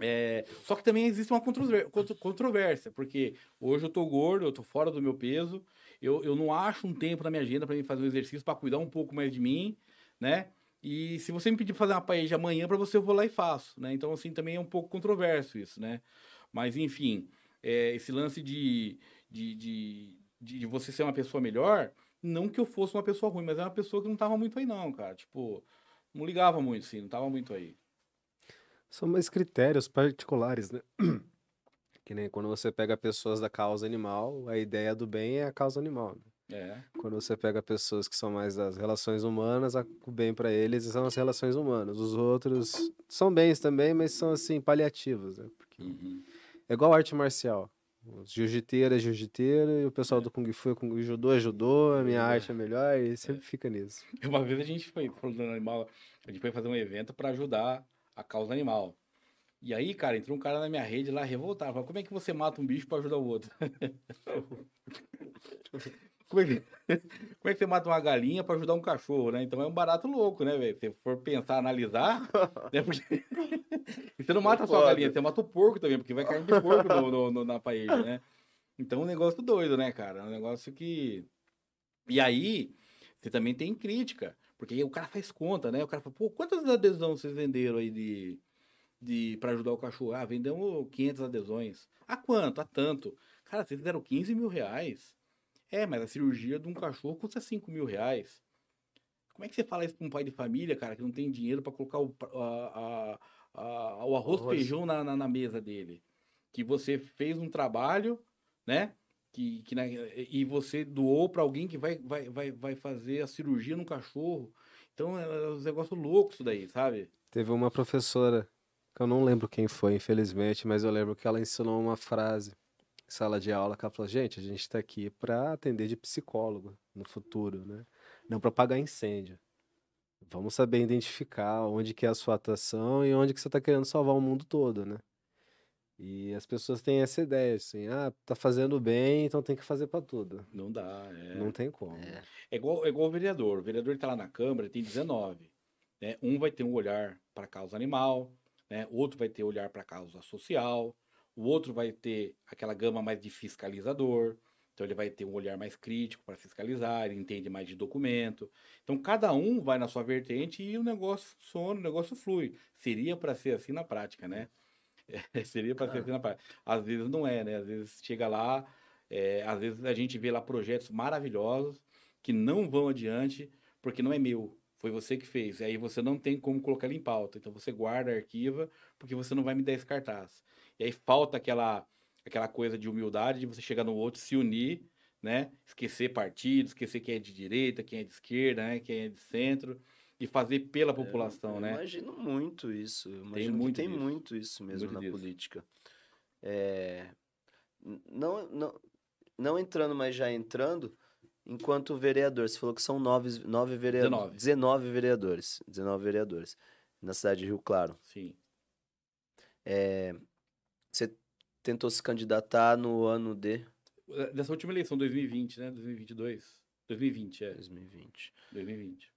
é, só que também existe uma controvérsia, porque hoje eu tô gordo, eu tô fora do meu peso, eu, eu não acho um tempo na minha agenda para mim fazer um exercício para cuidar um pouco mais de mim, né? E se você me pedir fazer uma paella amanhã para você, eu vou lá e faço, né? Então, assim, também é um pouco controverso isso, né? Mas, enfim, é, esse lance de, de, de, de, você ser uma pessoa melhor, não que eu fosse uma pessoa ruim, mas é uma pessoa que não tava muito aí não, cara. Tipo, não ligava muito, assim, não tava muito aí. São mais critérios particulares, né? Que nem quando você pega pessoas da causa animal, a ideia do bem é a causa animal. Né? É. Quando você pega pessoas que são mais das relações humanas, o bem para eles são as relações humanas. Os outros são bens também, mas são assim paliativos, né? Porque uhum. é igual arte marcial. Jiu-jiteiro é jiu-jiteiro e o pessoal é. do Kung Fu é Kung Judô é judô, a minha é. arte é melhor e sempre é. fica nisso. [LAUGHS] Uma vez a gente foi, falando animal, a gente foi fazer um evento para ajudar a causa animal. E aí, cara, entrou um cara na minha rede lá revoltado. Falou, como é que você mata um bicho para ajudar o outro? [LAUGHS] como, é que, como é que você mata uma galinha para ajudar um cachorro, né? Então é um barato louco, né, velho? Se for pensar, analisar, [LAUGHS] né? Porque... [LAUGHS] você não mata só a galinha, você mata o porco também, porque vai cair de porco no, no, no, na paella, né? Então é um negócio doido, né, cara? É um negócio que. E aí, você também tem crítica. Porque o cara faz conta, né? O cara fala, pô, quantas adesões vocês venderam aí de, de para ajudar o cachorro? Ah, vendemos 500 adesões. A quanto? A tanto. Cara, vocês deram 15 mil reais. É, mas a cirurgia de um cachorro custa 5 mil reais. Como é que você fala isso para um pai de família, cara, que não tem dinheiro para colocar o, a, a, a, o arroz, arroz. feijão na, na, na, mesa dele? Que você fez um trabalho, né? que, que na, e você doou para alguém que vai, vai, vai, vai fazer a cirurgia no cachorro. Então é, é um negócio louco isso daí, sabe? Teve uma professora, eu não lembro quem foi, infelizmente, mas eu lembro que ela ensinou uma frase em sala de aula, que ela falou, gente, a gente está aqui para atender de psicólogo no futuro, né? Não para apagar incêndio. Vamos saber identificar onde que é a sua atuação e onde que você está querendo salvar o mundo todo, né? E as pessoas têm essa ideia, assim, ah, tá fazendo bem, então tem que fazer para tudo. Não dá, é. Não tem como. É, é igual, é igual o vereador. O vereador está lá na Câmara, tem 19. Né? Um vai ter um olhar para a causa animal, né? o outro vai ter olhar para a causa social, o outro vai ter aquela gama mais de fiscalizador, então ele vai ter um olhar mais crítico para fiscalizar, ele entende mais de documento. Então cada um vai na sua vertente e o negócio funciona, o negócio flui. Seria para ser assim na prática, né? É, [LAUGHS] seria para ser assim na praia. Às vezes não é, né? Às vezes chega lá, é, às vezes a gente vê lá projetos maravilhosos que não vão adiante porque não é meu. Foi você que fez. E aí você não tem como colocar ele em pauta. Então você guarda, arquiva, porque você não vai me dar esse cartaz. E aí falta aquela, aquela coisa de humildade de você chegar no outro, se unir, né? Esquecer partido, esquecer quem é de direita, quem é de esquerda, né? quem é de centro e fazer pela é, população, eu, né? Imagino muito isso. Eu tem muito, tem muito isso mesmo muito na disso. política. É, não, não, não entrando, mas já entrando, enquanto vereador, você falou que são nove, nove vereadores. 19. 19 vereadores. 19 vereadores. Na cidade de Rio Claro. Sim. É, você tentou se candidatar no ano de. Dessa última eleição, 2020, né? 2022. 2020, é. 2020. 2020.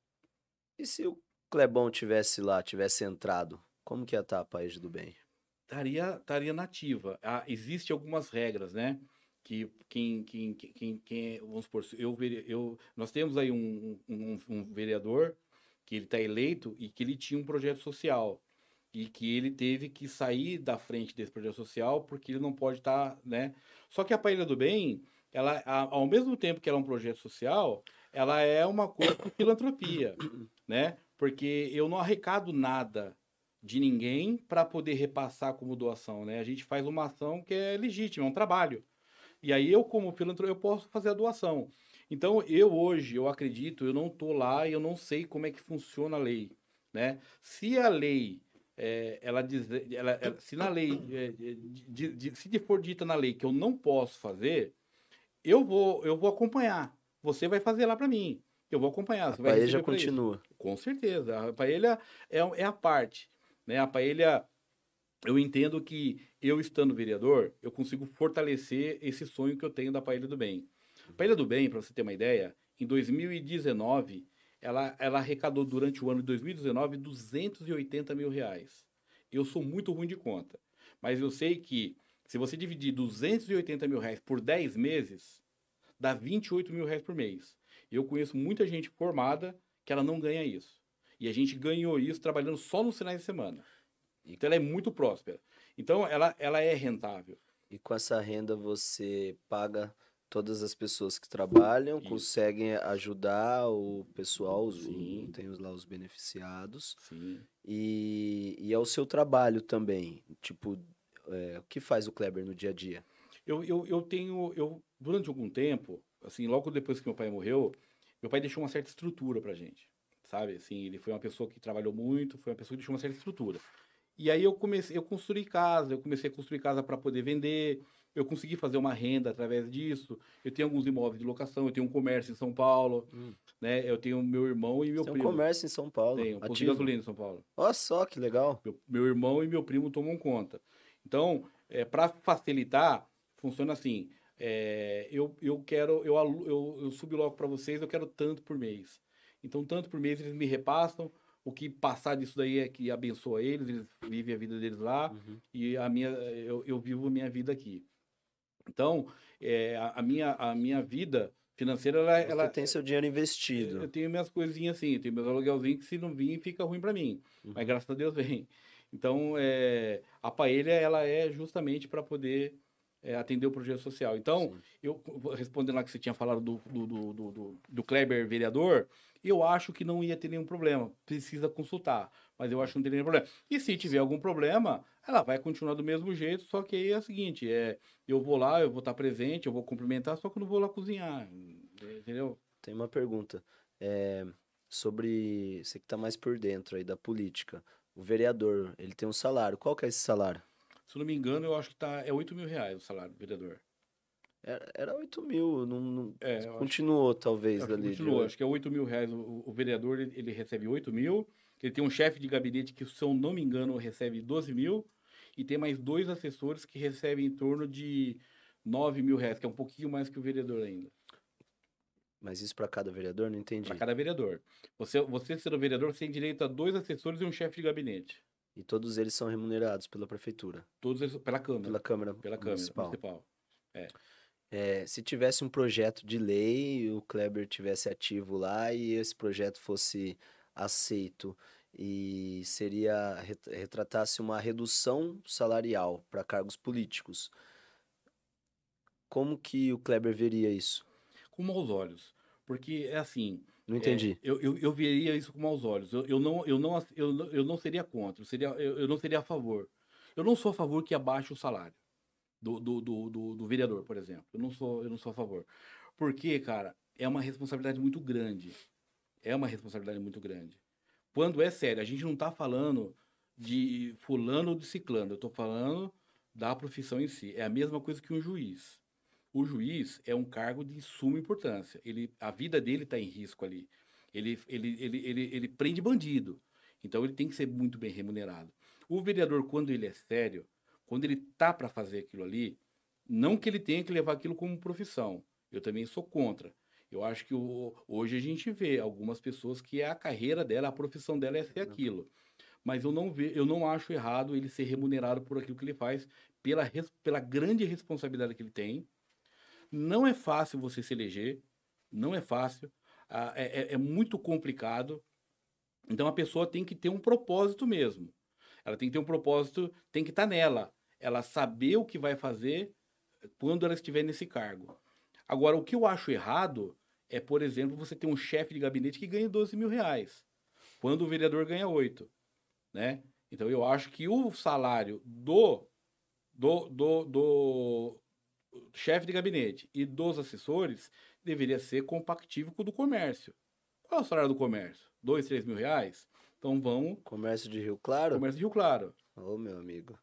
E se o Clebão tivesse lá, tivesse entrado, como que ia estar a País do Bem? Estaria, estaria nativa. Ah, Existem algumas regras, né? Que quem, quem, quem, quem vamos supor, eu, eu, nós temos aí um, um, um vereador que ele está eleito e que ele tinha um projeto social e que ele teve que sair da frente desse projeto social porque ele não pode estar, tá, né? Só que a Paella do Bem, ela, ao mesmo tempo que ela é um projeto social, ela é uma coisa de filantropia, [COUGHS] né? Porque eu não arrecado nada de ninguém para poder repassar como doação, né? A gente faz uma ação que é legítima, é um trabalho. E aí eu, como filantropo, eu posso fazer a doação. Então, eu hoje, eu acredito, eu não estou lá e eu não sei como é que funciona a lei, né? Se a lei, é, ela diz, ela, ela, se na lei, é, de, de, se for dita na lei que eu não posso fazer, eu vou, eu vou acompanhar. Você vai fazer lá para mim. Eu vou acompanhar. Você a paella continua. Isso. Com certeza. A paella é, é a parte. Né? A paella, eu entendo que eu estando vereador, eu consigo fortalecer esse sonho que eu tenho da paella do bem. A paella do bem, para você ter uma ideia, em 2019, ela, ela arrecadou durante o ano de 2019 280 mil reais. Eu sou muito ruim de conta, mas eu sei que se você dividir 280 mil reais por 10 meses, dá 28 mil reais por mês. Eu conheço muita gente formada que ela não ganha isso. E a gente ganhou isso trabalhando só nos finais de semana. Então ela é muito próspera. Então ela, ela é rentável. E com essa renda você paga todas as pessoas que trabalham, Isso. conseguem ajudar o pessoal, os, o, tem lá os beneficiados. Sim. E, e é o seu trabalho também. Tipo, é, o que faz o Kleber no dia a dia? Eu, eu, eu tenho, eu, durante algum tempo, assim, logo depois que meu pai morreu, meu pai deixou uma certa estrutura pra gente, sabe? Assim, ele foi uma pessoa que trabalhou muito, foi uma pessoa que deixou uma certa estrutura. E aí eu comecei, eu construí casa, eu comecei a construir casa para poder vender, eu consegui fazer uma renda através disso. Eu tenho alguns imóveis de locação, eu tenho um comércio em São Paulo, hum. né? Eu tenho meu irmão e meu Você primo. Tem um comércio em São Paulo. Tenho, um posto de gasolina em São Paulo. Olha só que legal. Meu, meu irmão e meu primo tomam conta. Então, é, para facilitar, funciona assim. É, eu, eu quero, eu, eu, eu logo para vocês, eu quero tanto por mês. Então, tanto por mês eles me repassam. O que passar disso daí é que abençoa eles, eles vivem a vida deles lá uhum. e a minha, eu, eu vivo a minha vida aqui. Então, é, a, a, minha, a minha vida financeira, ela, Você ela tem seu dinheiro investido. Eu tenho minhas coisinhas assim, eu tenho meus aluguelzinhos que se não vir fica ruim para mim, uhum. mas graças a Deus vem. Então, é, a paella, ela é justamente para poder é, atender o projeto social. Então, Sim. eu respondendo lá que você tinha falado do, do, do, do, do Kleber vereador, eu acho que não ia ter nenhum problema. Precisa consultar, mas eu acho que não teria nenhum problema. E se tiver algum problema, ela vai continuar do mesmo jeito, só que aí é o seguinte, é, eu vou lá, eu vou estar presente, eu vou cumprimentar, só que eu não vou lá cozinhar, entendeu? Tem uma pergunta, é, sobre, você que está mais por dentro aí da política, o vereador, ele tem um salário. Qual que é esse salário? Se não me engano, eu acho que tá, é 8 mil reais o salário do vereador. Era, era 8 mil, não, não é, continuou acho, talvez acho ali. Continuou, acho que é 8 mil reais. O, o vereador, ele, ele, recebe 8 mil. Ele tem um chefe de gabinete que, se eu não me engano, recebe 12 mil. E tem mais dois assessores que recebem em torno de 9 mil reais, que é um pouquinho mais que o vereador ainda. Mas isso para cada vereador? Não entendi. Para cada vereador. Você, você sendo vereador, você tem direito a dois assessores e um chefe de gabinete. E todos eles são remunerados pela prefeitura? Todos eles, pela Câmara. Pela Câmara Pela Câmara Municipal. municipal. É. É, se tivesse um projeto de lei, o Kleber tivesse ativo lá e esse projeto fosse aceito e seria retratasse uma redução salarial para cargos políticos. Como que o Kleber veria isso? Com maus olhos. Porque é assim. Não entendi. É, eu, eu, eu, veria isso com maus olhos. Eu, eu, não, eu, não, eu, eu não seria contra, eu, seria, eu, eu não seria a favor. Eu não sou a favor que abaixe o salário do, do, do, do, do vereador, por exemplo. Eu não, sou, eu não sou a favor. Porque, cara, é uma responsabilidade muito grande. É uma responsabilidade muito grande. Quando é sério, a gente não está falando de fulano ou de ciclano, eu estou falando da profissão em si. É a mesma coisa que um juiz. O juiz é um cargo de suma importância. Ele, a vida dele está em risco ali. Ele, ele, ele, ele, ele prende bandido. Então ele tem que ser muito bem remunerado. O vereador, quando ele é sério, quando ele tá para fazer aquilo ali, não que ele tenha que levar aquilo como profissão. Eu também sou contra. Eu acho que o, hoje a gente vê algumas pessoas que a carreira dela, a profissão dela é ser aquilo. Mas eu não ve, eu não acho errado ele ser remunerado por aquilo que ele faz, pela, pela grande responsabilidade que ele tem. Não é fácil você se eleger, não é fácil, é, é, é muito complicado. Então a pessoa tem que ter um propósito mesmo. Ela tem que ter um propósito, tem que estar tá nela ela saber o que vai fazer quando ela estiver nesse cargo. Agora, o que eu acho errado é, por exemplo, você ter um chefe de gabinete que ganha 12 mil reais, quando o vereador ganha 8, né? Então eu acho que o salário do do, do, do chefe de gabinete e dos assessores deveria ser compactível com o do comércio. Qual é o salário do comércio? Dois, três mil reais? Então vão. Comércio de Rio Claro? Comércio de Rio Claro. Ô, meu amigo.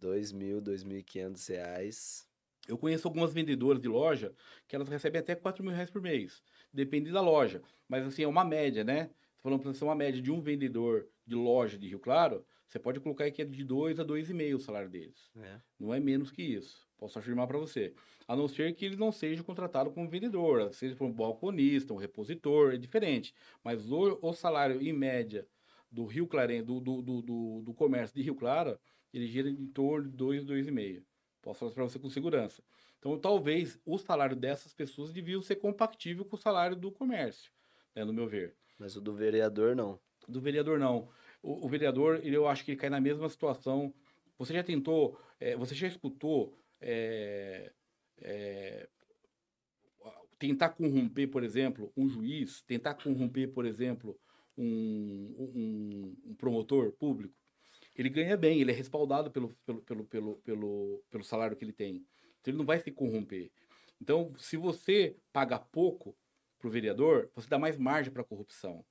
Dois mil, dois mil e quinhentos reais. Eu conheço algumas vendedoras de loja que elas recebem até 4 mil reais por mês. Depende da loja. Mas assim, é uma média, né? Falando para ser uma média de um vendedor de loja de Rio Claro, você pode colocar que é de 2 a 2,5 o salário deles. É. Não é menos que isso. Posso afirmar para você. A não ser que ele não seja contratado como vendedor, seja por um balconista, um repositor, é diferente. Mas o, o salário em média do Rio Claro, do, do, do, do, do comércio de Rio Claro, ele gira em torno de 2, 2,5. Posso falar para você com segurança. Então, talvez o salário dessas pessoas devia ser compatível com o salário do comércio, né, no meu ver. Mas o do vereador, não. Do vereador, não. O, o vereador, ele, eu acho que ele cai na mesma situação. Você já tentou, é, você já escutou é, é, tentar corromper, por exemplo, um juiz, tentar corromper, por exemplo, um, um, um promotor público? Ele ganha bem, ele é respaldado pelo, pelo, pelo, pelo, pelo, pelo salário que ele tem. Então ele não vai se corromper. Então, se você paga pouco para o vereador, você dá mais margem para a corrupção.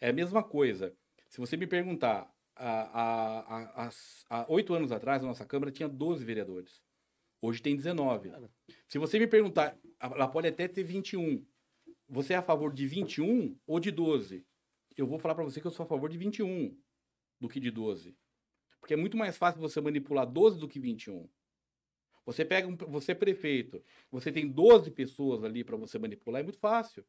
É a mesma coisa. Se você me perguntar, há oito anos atrás, a nossa Câmara tinha 12 vereadores. Hoje tem 19. Se você me perguntar, ela pode até ter 21. Você é a favor de 21 ou de 12? Eu vou falar para você que eu sou a favor de 21 do que de 12. Porque é muito mais fácil você manipular 12 do que 21. Você pega um, você é prefeito, você tem 12 pessoas ali para você manipular, é muito fácil.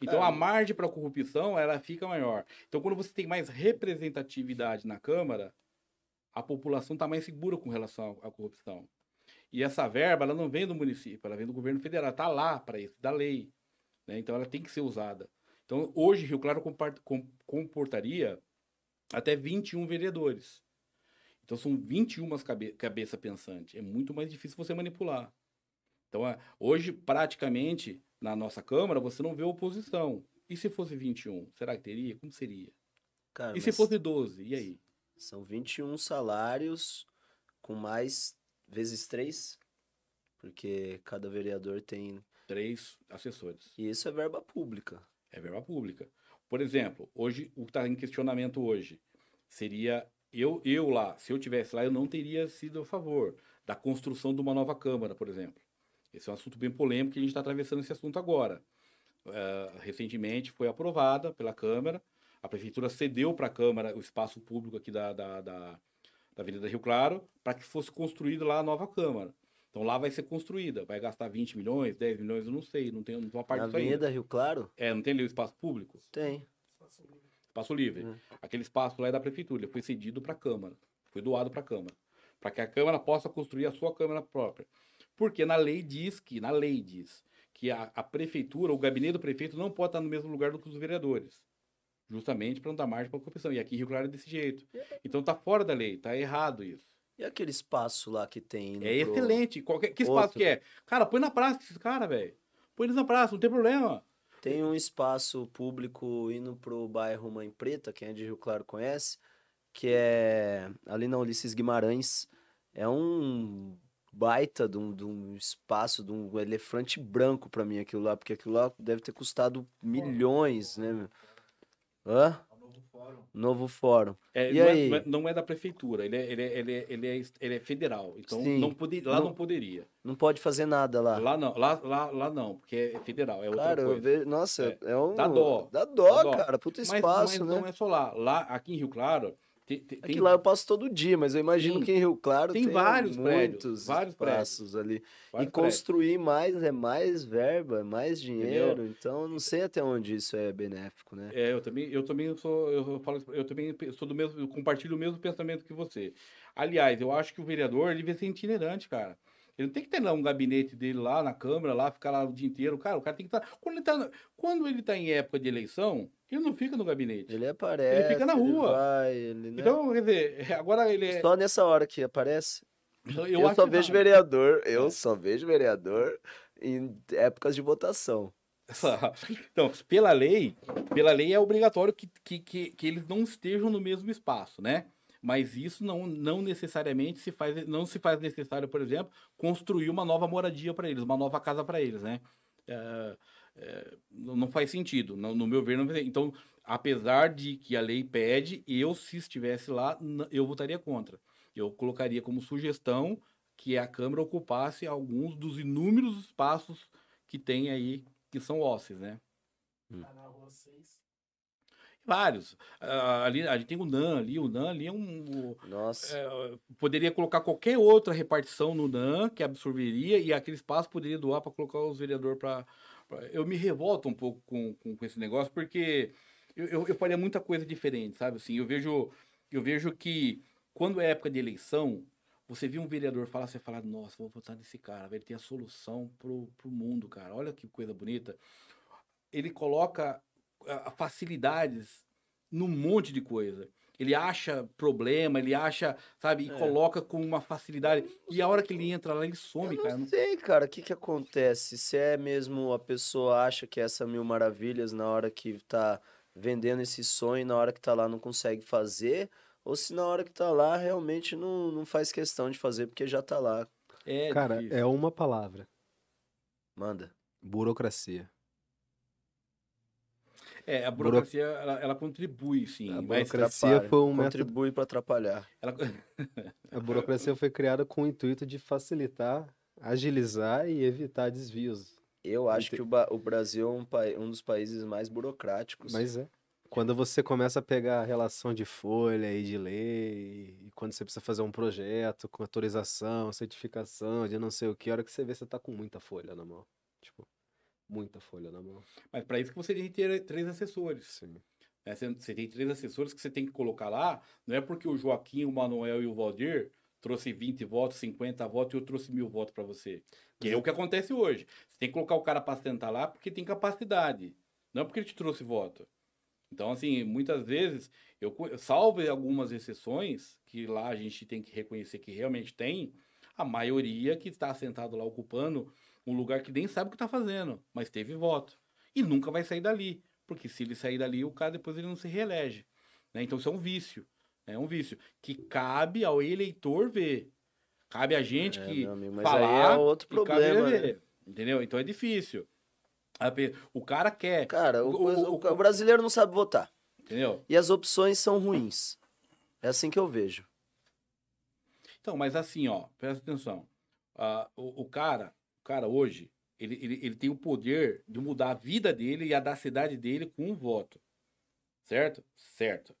Então é. a margem para corrupção ela fica maior. Então quando você tem mais representatividade na Câmara, a população está mais segura com relação à corrupção. E essa verba ela não vem do município, ela vem do governo federal, está lá para isso, da lei. Né? Então ela tem que ser usada. Então hoje Rio Claro comportaria até 21 vereadores. Então são 21 cabe cabeça pensante. É muito mais difícil você manipular. Então, é, hoje, praticamente, na nossa Câmara, você não vê oposição. E se fosse 21? Será que teria? Como seria? Cara, e se fosse 12? E aí? São 21 salários com mais vezes 3, porque cada vereador tem. Três assessores. E isso é verba pública. É verba pública. Por exemplo, hoje o que está em questionamento hoje seria eu, eu lá, se eu tivesse lá, eu não teria sido a favor da construção de uma nova Câmara, por exemplo. Esse é um assunto bem polêmico que a gente está atravessando esse assunto agora. Uh, recentemente foi aprovada pela Câmara, a Prefeitura cedeu para a Câmara o espaço público aqui da, da, da, da Avenida Rio Claro para que fosse construída lá a nova Câmara. Então lá vai ser construída, vai gastar 20 milhões, 10 milhões, eu não sei, não tem uma parte Na Avenida Rio Claro? É, não tem ali o espaço público? Tem. Espaço livre. Uhum. Aquele espaço lá é da prefeitura, foi cedido para a Câmara, foi doado para a Câmara, para que a Câmara possa construir a sua Câmara própria. Porque na lei diz que, na lei diz que a, a prefeitura, o gabinete do prefeito não pode estar no mesmo lugar do que os vereadores. Justamente para não dar margem para corrupção. E aqui em Rio Claro é desse jeito. Então está fora da lei, está errado isso. E aquele espaço lá que tem? É excelente. Qualquer... Que espaço Outro. que é? Cara, põe na praça esses caras, velho. Põe eles na praça, não tem problema. Tem um espaço público indo pro bairro Mãe Preta, quem é de Rio Claro conhece, que é ali na Ulisses Guimarães. É um baita de um, de um espaço, de um elefante branco para mim aquilo lá, porque aquilo lá deve ter custado milhões, né? Hã? Novo fórum. É, e não, aí? É, não é da prefeitura, ele é, ele é, ele é, ele é, ele é federal. Então não poder, lá não, não, poderia. Não pode fazer nada lá. Lá não, lá, lá, lá não, porque é federal, é outra cara, coisa. Vejo, nossa, é, é um. Dá dó. Dá dó, dá dó. cara. Puta espaço, mas, mas né? não é só lá. Lá, aqui em Rio Claro, tem, tem, Aqui lá eu passo todo dia, mas eu imagino Sim. que em Rio Claro tem, tem vários muitos prédios, vários prédios. ali. Vários e construir mais é mais verba, é mais dinheiro. Entendeu? Então eu não sei até onde isso é benéfico, né? É, eu também, eu também sou, eu falo, eu também sou do mesmo, eu compartilho o mesmo pensamento que você. Aliás, eu acho que o vereador ele devia ser itinerante, cara. Ele não tem que ter lá um gabinete dele lá na Câmara, lá, ficar lá o dia inteiro. Cara, o cara tem que estar. Tá, quando ele está quando ele tá em época de eleição, ele não fica no gabinete. Ele aparece. Ele fica na rua. Ele vai, ele, né? Então, quer dizer, [LAUGHS] agora ele é. Só nessa hora que aparece. Então, eu, eu só vejo não. vereador, eu é. só vejo vereador em épocas de votação. [LAUGHS] Então, pela lei, pela lei é obrigatório que, que, que, que eles não estejam no mesmo espaço, né? Mas isso não, não necessariamente se faz, não se faz necessário, por exemplo, construir uma nova moradia para eles, uma nova casa para eles, né? É, é, não faz sentido, no, no meu ver, não faz Então, apesar de que a lei pede, eu, se estivesse lá, eu votaria contra. Eu colocaria como sugestão que a Câmara ocupasse alguns dos inúmeros espaços que tem aí, que são ossos, né? Hum. Vários. Uh, ali, a gente tem o NAN ali, o NAN ali é um. Nossa. É, poderia colocar qualquer outra repartição no NAN que absorveria e aquele espaço poderia doar para colocar os vereadores para. Eu me revolto um pouco com, com, com esse negócio, porque eu, eu, eu, faria muita coisa diferente, sabe? Assim, eu vejo, eu vejo que quando é época de eleição, você viu um vereador falar, você fala, nossa, vou votar nesse cara, ele tem a solução pro, pro mundo, cara. Olha que coisa bonita. Ele coloca facilidades num monte de coisa. Ele acha problema, ele acha, sabe, e é. coloca com uma facilidade. E a hora que ele entra lá, ele some, eu cara. Não sei, cara, o que que acontece? Se é mesmo a pessoa acha que é essa mil maravilhas na hora que tá vendendo esse sonho, na hora que tá lá não consegue fazer, ou se na hora que tá lá realmente não, não faz questão de fazer porque já tá lá. É cara, difícil. é uma palavra. Manda. Burocracia. É, a burocracia, Buro... ela, ela, contribui, sim. A burocracia foi um Contribui para atrapalhar. Ela... [LAUGHS] a burocracia foi criada com o intuito de facilitar, agilizar e evitar desvios. Eu acho que o, o Brasil é um, pa... um dos países mais burocráticos. Mas é. Quando você começa a pegar a relação de folha e de lei, e quando você precisa fazer um projeto com autorização, certificação, de não sei o que, a hora que você vê, você tá com muita folha na mão. Tipo, muita folha na mão. Mas para isso que você tem que ter três assessores. Sim. É, você, você, tem três assessores que você tem que colocar lá, não é porque o Joaquim, o Manuel e o Valdir trouxe 20 votos, 50 votos e eu trouxe mil votos para você. Que é o que acontece hoje. Você tem que colocar o cara para sentar lá porque tem capacidade, não porque ele te trouxe voto. Então, assim, muitas vezes, eu salvo algumas exceções, que lá a gente tem que reconhecer que realmente tem, a maioria que está sentado lá ocupando um lugar que nem sabe o que está fazendo, mas teve voto. E nunca vai sair dali. Porque se ele sair dali, o cara depois ele não se reelege. Né? Então isso é um vício. É um vício. Que cabe ao eleitor ver. Cabe a gente é, que amigo, mas falar. É outro problema. Né? Entendeu? Então é difícil. O cara quer. Cara, o, o, o, o, brasileiro não sabe votar. Entendeu? E as opções são ruins. É assim que eu vejo. Então, mas assim, ó, presta atenção. Uh, o, o cara, cara hoje, ele, ele, ele tem o poder de mudar a vida dele e a da cidade dele com um voto. Certo? Certo.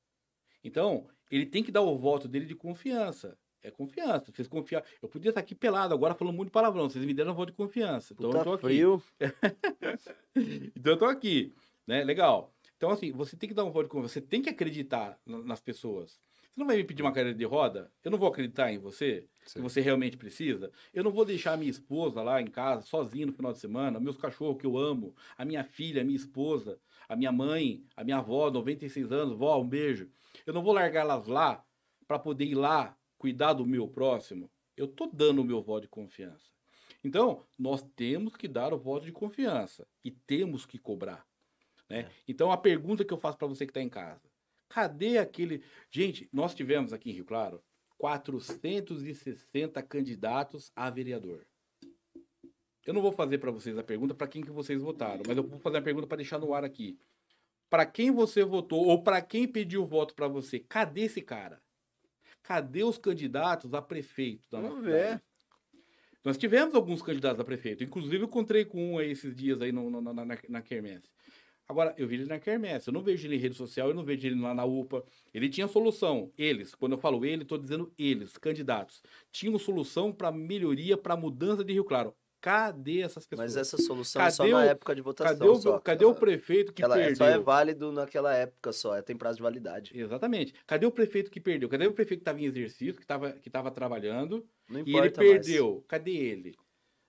Então, ele tem que dar o voto dele de confiança. É confiança. Vocês confiam. Eu podia estar aqui pelado agora falando muito palavrão. Vocês me deram um voto de confiança. Então Puta eu tô aqui. Frio. [LAUGHS] então eu tô aqui. Né? Legal. Então, assim, você tem que dar um voto de confiança. Você tem que acreditar nas pessoas. Você não vai me pedir uma cadeira de roda? Eu não vou acreditar em você, Sim. que você realmente precisa. Eu não vou deixar a minha esposa lá em casa, sozinha no final de semana, meus cachorros que eu amo, a minha filha, a minha esposa, a minha mãe, a minha avó, 96 anos, vó, um beijo. Eu não vou largar elas lá para poder ir lá cuidar do meu próximo. Eu tô dando o meu voto de confiança. Então, nós temos que dar o voto de confiança e temos que cobrar. Né? É. Então, a pergunta que eu faço para você que está em casa: Cadê aquele. Gente, nós tivemos aqui em Rio Claro 460 candidatos a vereador. Eu não vou fazer para vocês a pergunta para quem que vocês votaram, mas eu vou fazer a pergunta para deixar no ar aqui. Para quem você votou ou para quem pediu voto para você, cadê esse cara? Cadê os candidatos a prefeito da Vamos ver. Nós tivemos alguns candidatos a prefeito. Inclusive, eu encontrei com um aí esses dias aí no, no, na, na, na Quermesse. Agora, eu vi ele na Kermesse, eu não vejo ele em rede social, eu não vejo ele lá na UPA. Ele tinha solução, eles, quando eu falo ele, estou dizendo eles, candidatos, tinham solução para melhoria, para mudança de Rio Claro. Cadê essas pessoas? Mas essa solução cadê é só o, na época de votação. Cadê o, só, cadê o prefeito que ela perdeu? Só é válido naquela época só, é, tem prazo de validade. Exatamente. Cadê o prefeito que perdeu? Cadê o prefeito que estava em exercício, que estava que trabalhando? Não importa e ele perdeu. Mais. Cadê ele?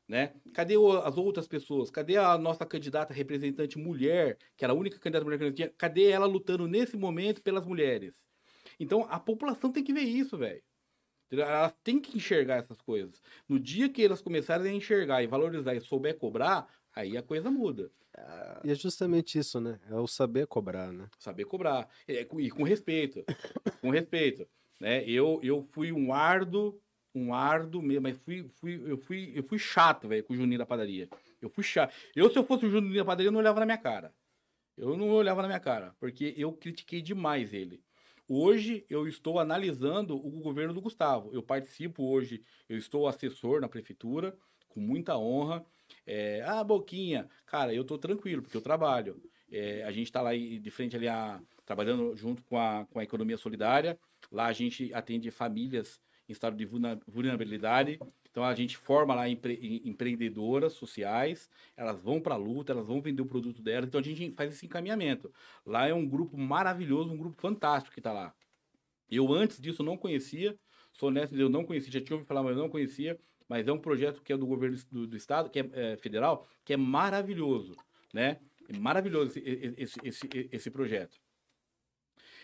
Né? Cadê o, as outras pessoas? Cadê a nossa candidata representante mulher, que era a única candidata mulher que nós tinha? Cadê ela lutando nesse momento pelas mulheres? Então a população tem que ver isso, velho. Elas têm que enxergar essas coisas. No dia que elas começarem a enxergar e valorizar e souber cobrar, Aí a coisa muda. E é justamente isso, né? É o saber cobrar, né? Saber cobrar. É, e com respeito. com respeito. Né? Eu, eu fui um árduo, um árduo mesmo, mas fui, fui, eu, fui, eu fui chato, velho, com o Juninho da padaria. Eu fui chato. Eu, se eu fosse o Juninho da padaria, eu não olhava na minha cara. Eu não olhava na minha cara, porque eu critiquei demais ele. Hoje eu estou analisando o governo do Gustavo. Eu participo hoje, eu estou assessor na prefeitura, com muita honra. É, ah, Boquinha, cara, eu tô tranquilo, porque eu trabalho. É, a gente está lá de frente ali, a, trabalhando junto com a, com a economia solidária. Lá a gente atende famílias em estado de vulnerabilidade. Então a gente forma lá empre- em- empreendedoras sociais, elas vão para a luta, elas vão vender o produto delas. Então a gente faz esse encaminhamento. Lá é um grupo maravilhoso, um grupo fantástico que está lá. Eu antes disso não conhecia, sou honesto, eu não conhecia, já tinha ouvido falar, mas eu não conhecia. Mas é um projeto que é do governo do, do estado, que é, é, federal, que é maravilhoso, né? É maravilhoso esse, esse, esse, esse projeto.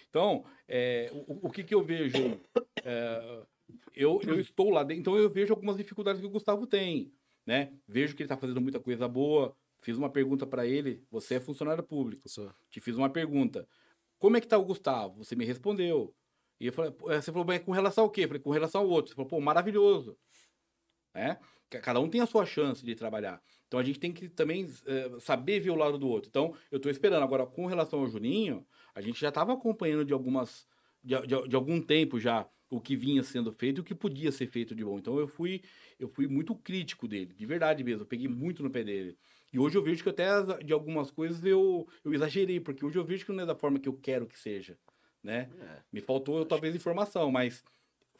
Então, é, o, o que, que eu vejo? É, eu, eu estou lá dentro, então eu vejo algumas dificuldades que o Gustavo tem, né? Vejo que ele está fazendo muita coisa boa. Fiz uma pergunta para ele. Você é funcionário público. Te fiz uma pergunta. Como é que tá o Gustavo? Você me respondeu. E eu falei, pô, você falou, mas com relação ao quê? Eu falei, com relação ao outro. Você falou, pô, maravilhoso. Né? Ca- Cada um tem a sua chance de trabalhar. Então a gente tem que também eh, saber ver o lado do outro. Então eu estou esperando. Agora, com relação ao Juninho, a gente já estava acompanhando de algumas. De, de- de algum tempo já o que vinha sendo feito e o que podia ser feito de bom. Então eu fui, eu fui muito crítico dele, de verdade mesmo. Eu peguei muito no pé dele. E hoje eu vejo que até de algumas coisas eu, eu exagerei, porque hoje eu vejo que não é da forma que eu quero que seja. Né? É. Me faltou talvez informação, mas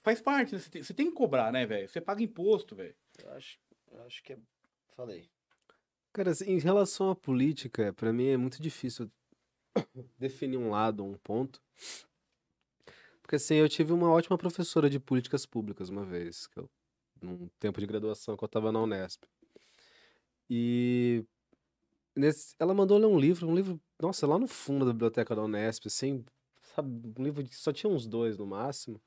faz parte, né? Você tem, você tem que cobrar, né, velho? Você paga imposto, velho. Eu acho, eu acho que é. Falei. Cara, assim, em relação à política, pra mim é muito difícil [COUGHS] definir um lado, um ponto. Porque assim, eu tive uma ótima professora de políticas públicas uma vez, que eu, num tempo de graduação que eu tava na Unesp. E nesse, ela mandou ler um livro, um livro, nossa, lá no fundo da biblioteca da Unesp, assim, sabe, um livro que só tinha uns dois no máximo.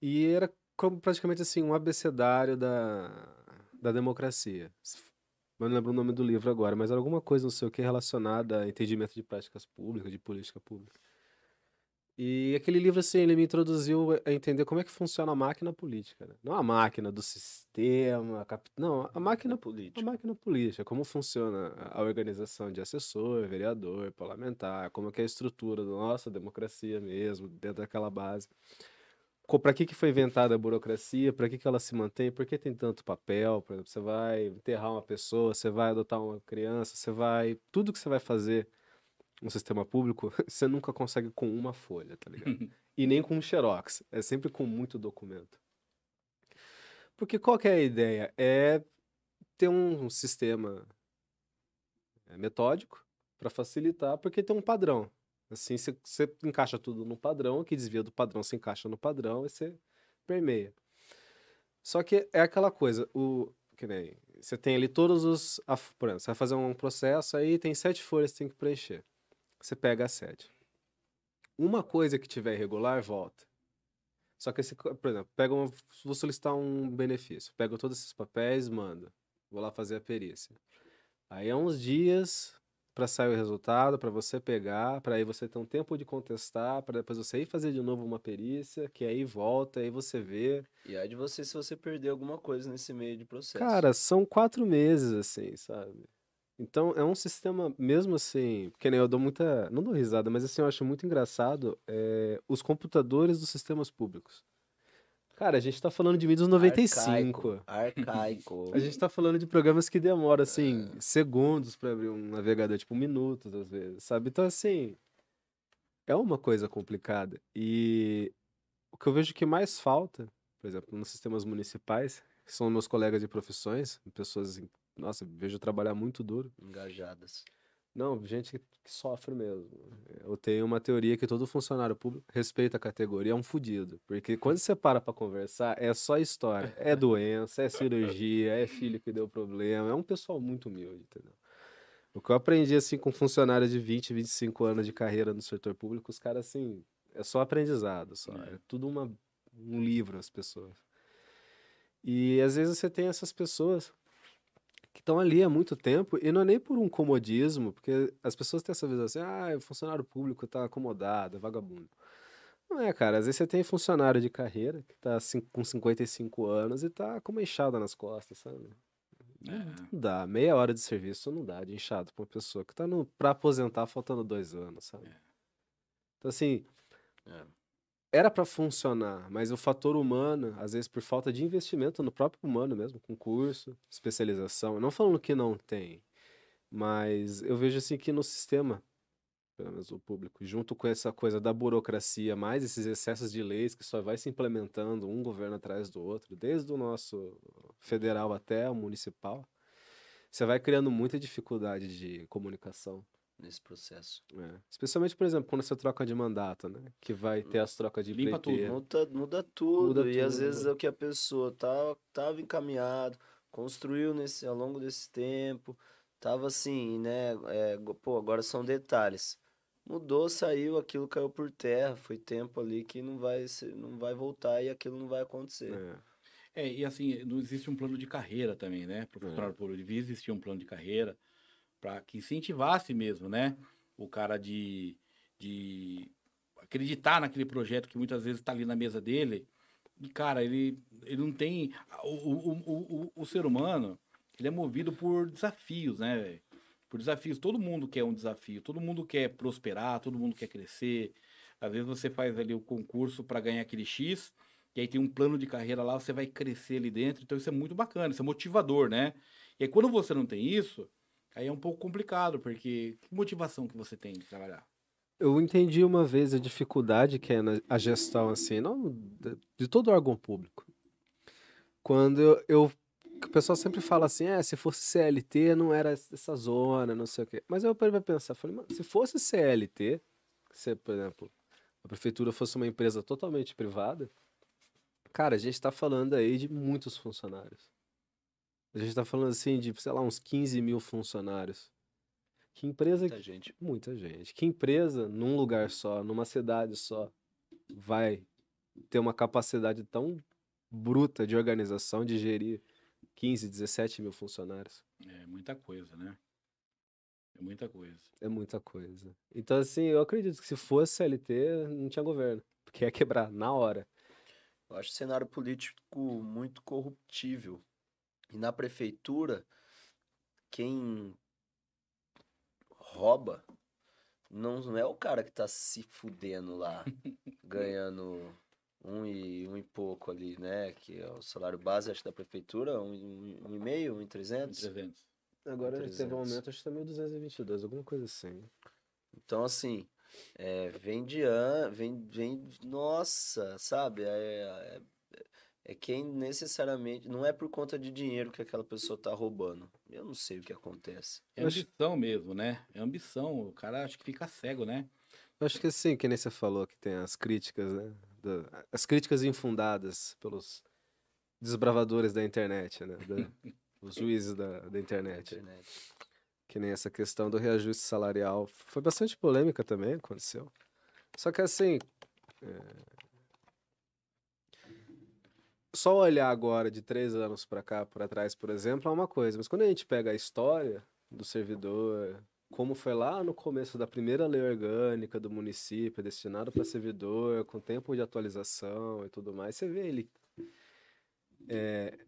E era como praticamente assim, um abecedário da, da democracia. Eu não lembro o nome do livro agora, mas era alguma coisa, não sei o que, relacionada a entendimento de práticas públicas, de política pública. E aquele livro, assim, ele me introduziu a entender como é que funciona a máquina política, né? Não a máquina do sistema, cap- não, a máquina política. a máquina política, como funciona a organização de assessor, vereador, parlamentar, como que é a estrutura da nossa democracia mesmo, dentro daquela base. Para que, que foi inventada a burocracia, para que, que ela se mantém, por que tem tanto papel, por exemplo, você vai enterrar uma pessoa, você vai adotar uma criança, você vai... Tudo que você vai fazer no sistema público, [LAUGHS] você nunca consegue com uma folha, tá ligado? [LAUGHS] E nem com um xerox, é sempre com muito documento. Porque qual é a ideia? É ter um sistema é, metódico para facilitar, porque tem um padrão. Assim, você, encaixa tudo no padrão, que desvia do padrão se encaixa no padrão e você permeia. Só que é aquela coisa, o que nem você tem ali todos os, a- por exemplo, você vai fazer um processo aí tem sete folhas que você tem que preencher. Você pega as sete. Uma coisa que tiver irregular volta. Só que esse, por exemplo, pega uma, vou solicitar um benefício, pego todos esses papéis, mando, vou lá fazer a perícia. Aí é uns dias para sair o resultado, para você pegar, para aí você ter um tempo de contestar, para depois você ir fazer de novo uma perícia, que aí volta, aí você vê. E aí de você se você perder alguma coisa nesse meio de processo. Cara, são quatro meses, assim, sabe? Então é um sistema, mesmo assim, porque nem eu dou muita. Não dou risada, mas assim, eu acho muito engraçado é, os computadores dos sistemas públicos. Cara, a gente tá falando de Windows 95. Arcaico. Arcaico. A gente tá falando de programas que demoram, assim, segundos pra abrir um navegador, tipo minutos às vezes, sabe? Então, assim, é uma coisa complicada. E o que eu vejo que mais falta, por exemplo, nos sistemas municipais, que são meus colegas de profissões, pessoas, nossa, vejo trabalhar muito duro. Engajadas. Não, gente que, sofre mesmo. Eu tenho uma teoria que todo funcionário público respeita a categoria, é um fudido. Porque quando você para pra conversar, é só história. É [LAUGHS] doença, é cirurgia, é filho que deu problema. É um pessoal muito humilde, entendeu? O que eu aprendi, assim, com funcionários de 20, 25 anos de carreira no setor público, os caras, assim, é só aprendizado, só. É tudo uma, um livro, as pessoas. E às vezes você tem essas pessoas que estão ali há muito tempo e não é nem por um comodismo, porque as pessoas têm essa visão assim, ah, o funcionário público está acomodado, é vagabundo. Não é, cara. Às vezes você tem funcionário de carreira que tá com 55 anos e tá com uma enxada nas costas, sabe? Não, É. não dá. Meia hora de serviço não dá de enxada pra uma pessoa que tá no, pra aposentar faltando dois anos, sabe? É. Então, assim, É. era pra funcionar, mas o fator humano, às vezes por falta de investimento no próprio humano mesmo, com curso, especialização, não falando que não tem, mas eu vejo assim que no sistema, pelo menos o público, junto com essa coisa da burocracia, mais esses excessos de leis que só vai se implementando um governo atrás do outro, desde o nosso federal até o municipal, você vai criando muita dificuldade de comunicação. Nesse processo. né? Especialmente, por exemplo, quando você troca de mandato, né? Que vai ter as trocas de Limpa tudo. Muda, muda tudo. Muda e às tudo. vezes é o que a pessoa tá, tava encaminhado, construiu nesse, ao longo desse tempo, tava assim, né? é, pô, agora são detalhes. Mudou, saiu, aquilo caiu por terra. Foi tempo ali que não vai, não vai voltar e aquilo não vai acontecer. É. É, e assim, não existe um plano de carreira também, né? Para o funcionário público. Devia existir um plano de carreira para que incentivasse mesmo, né? O cara de, de acreditar naquele projeto que muitas vezes está ali na mesa dele. E, cara, ele, ele não tem. O, o, o, o, o ser humano, ele é movido por desafios, né, velho? Por desafios. Todo mundo quer um desafio, todo mundo quer prosperar, todo mundo quer crescer. Às vezes você faz ali o concurso para ganhar aquele X, e aí tem um plano de carreira lá, você vai crescer ali dentro. Então isso é muito bacana, isso é motivador, né? E aí quando você não tem isso, aí é um pouco complicado, porque que motivação que você tem de trabalhar? Eu entendi uma vez a dificuldade que é na a gestão, assim, não de, todo órgão público. Quando eu, eu- o pessoal sempre fala assim, é, se fosse CLT não era essa zona, não sei o quê. Mas eu parei pra pensar, falei, mano, se fosse CLT, se, por exemplo, a prefeitura fosse uma empresa totalmente privada, cara, a gente tá falando aí de muitos funcionários. A gente tá falando assim de, sei lá, uns 15 mil funcionários. Que empresa Muita gente. Muita gente. Que empresa, num lugar só, numa cidade só, vai ter uma capacidade tão bruta de organização, de gerir 15, 17 mil funcionários? É muita coisa, né? É muita coisa. É muita coisa. Então, assim, eu acredito que se fosse CLT, não tinha governo. Porque ia quebrar na hora. Eu acho o cenário político muito corruptível. E na prefeitura, quem rouba não, não é o cara que tá se fudendo lá, [LAUGHS] ganhando um e, um e pouco ali, né? Que é o salário base, acho, da prefeitura, um, um, um e meio, um e trezentos. 300. Agora teve 300. um aumento, acho que tá 1.222, alguma coisa assim. Então, assim, é, vem de an, vem, vem, nossa, sabe? É, é, é quem necessariamente, não é por conta de dinheiro que aquela pessoa tá roubando. Eu não sei o que acontece. É ambição mesmo, né? É ambição. O cara acho que fica cego, né? Eu acho que assim, que nem você falou, que tem as críticas, né? da- as críticas infundadas pelos desbravadores da internet, né? da- [LAUGHS] os juízes da, da internet. Internet. Que nem essa questão do reajuste salarial. Foi bastante polêmica também, aconteceu. Só que assim. é, Só olhar agora de três anos para cá, para trás, por exemplo, é uma coisa. Mas quando a gente pega a história do servidor, como foi lá no começo da primeira lei orgânica do município, destinado para servidor, com tempo de atualização e tudo mais, você vê ele. é,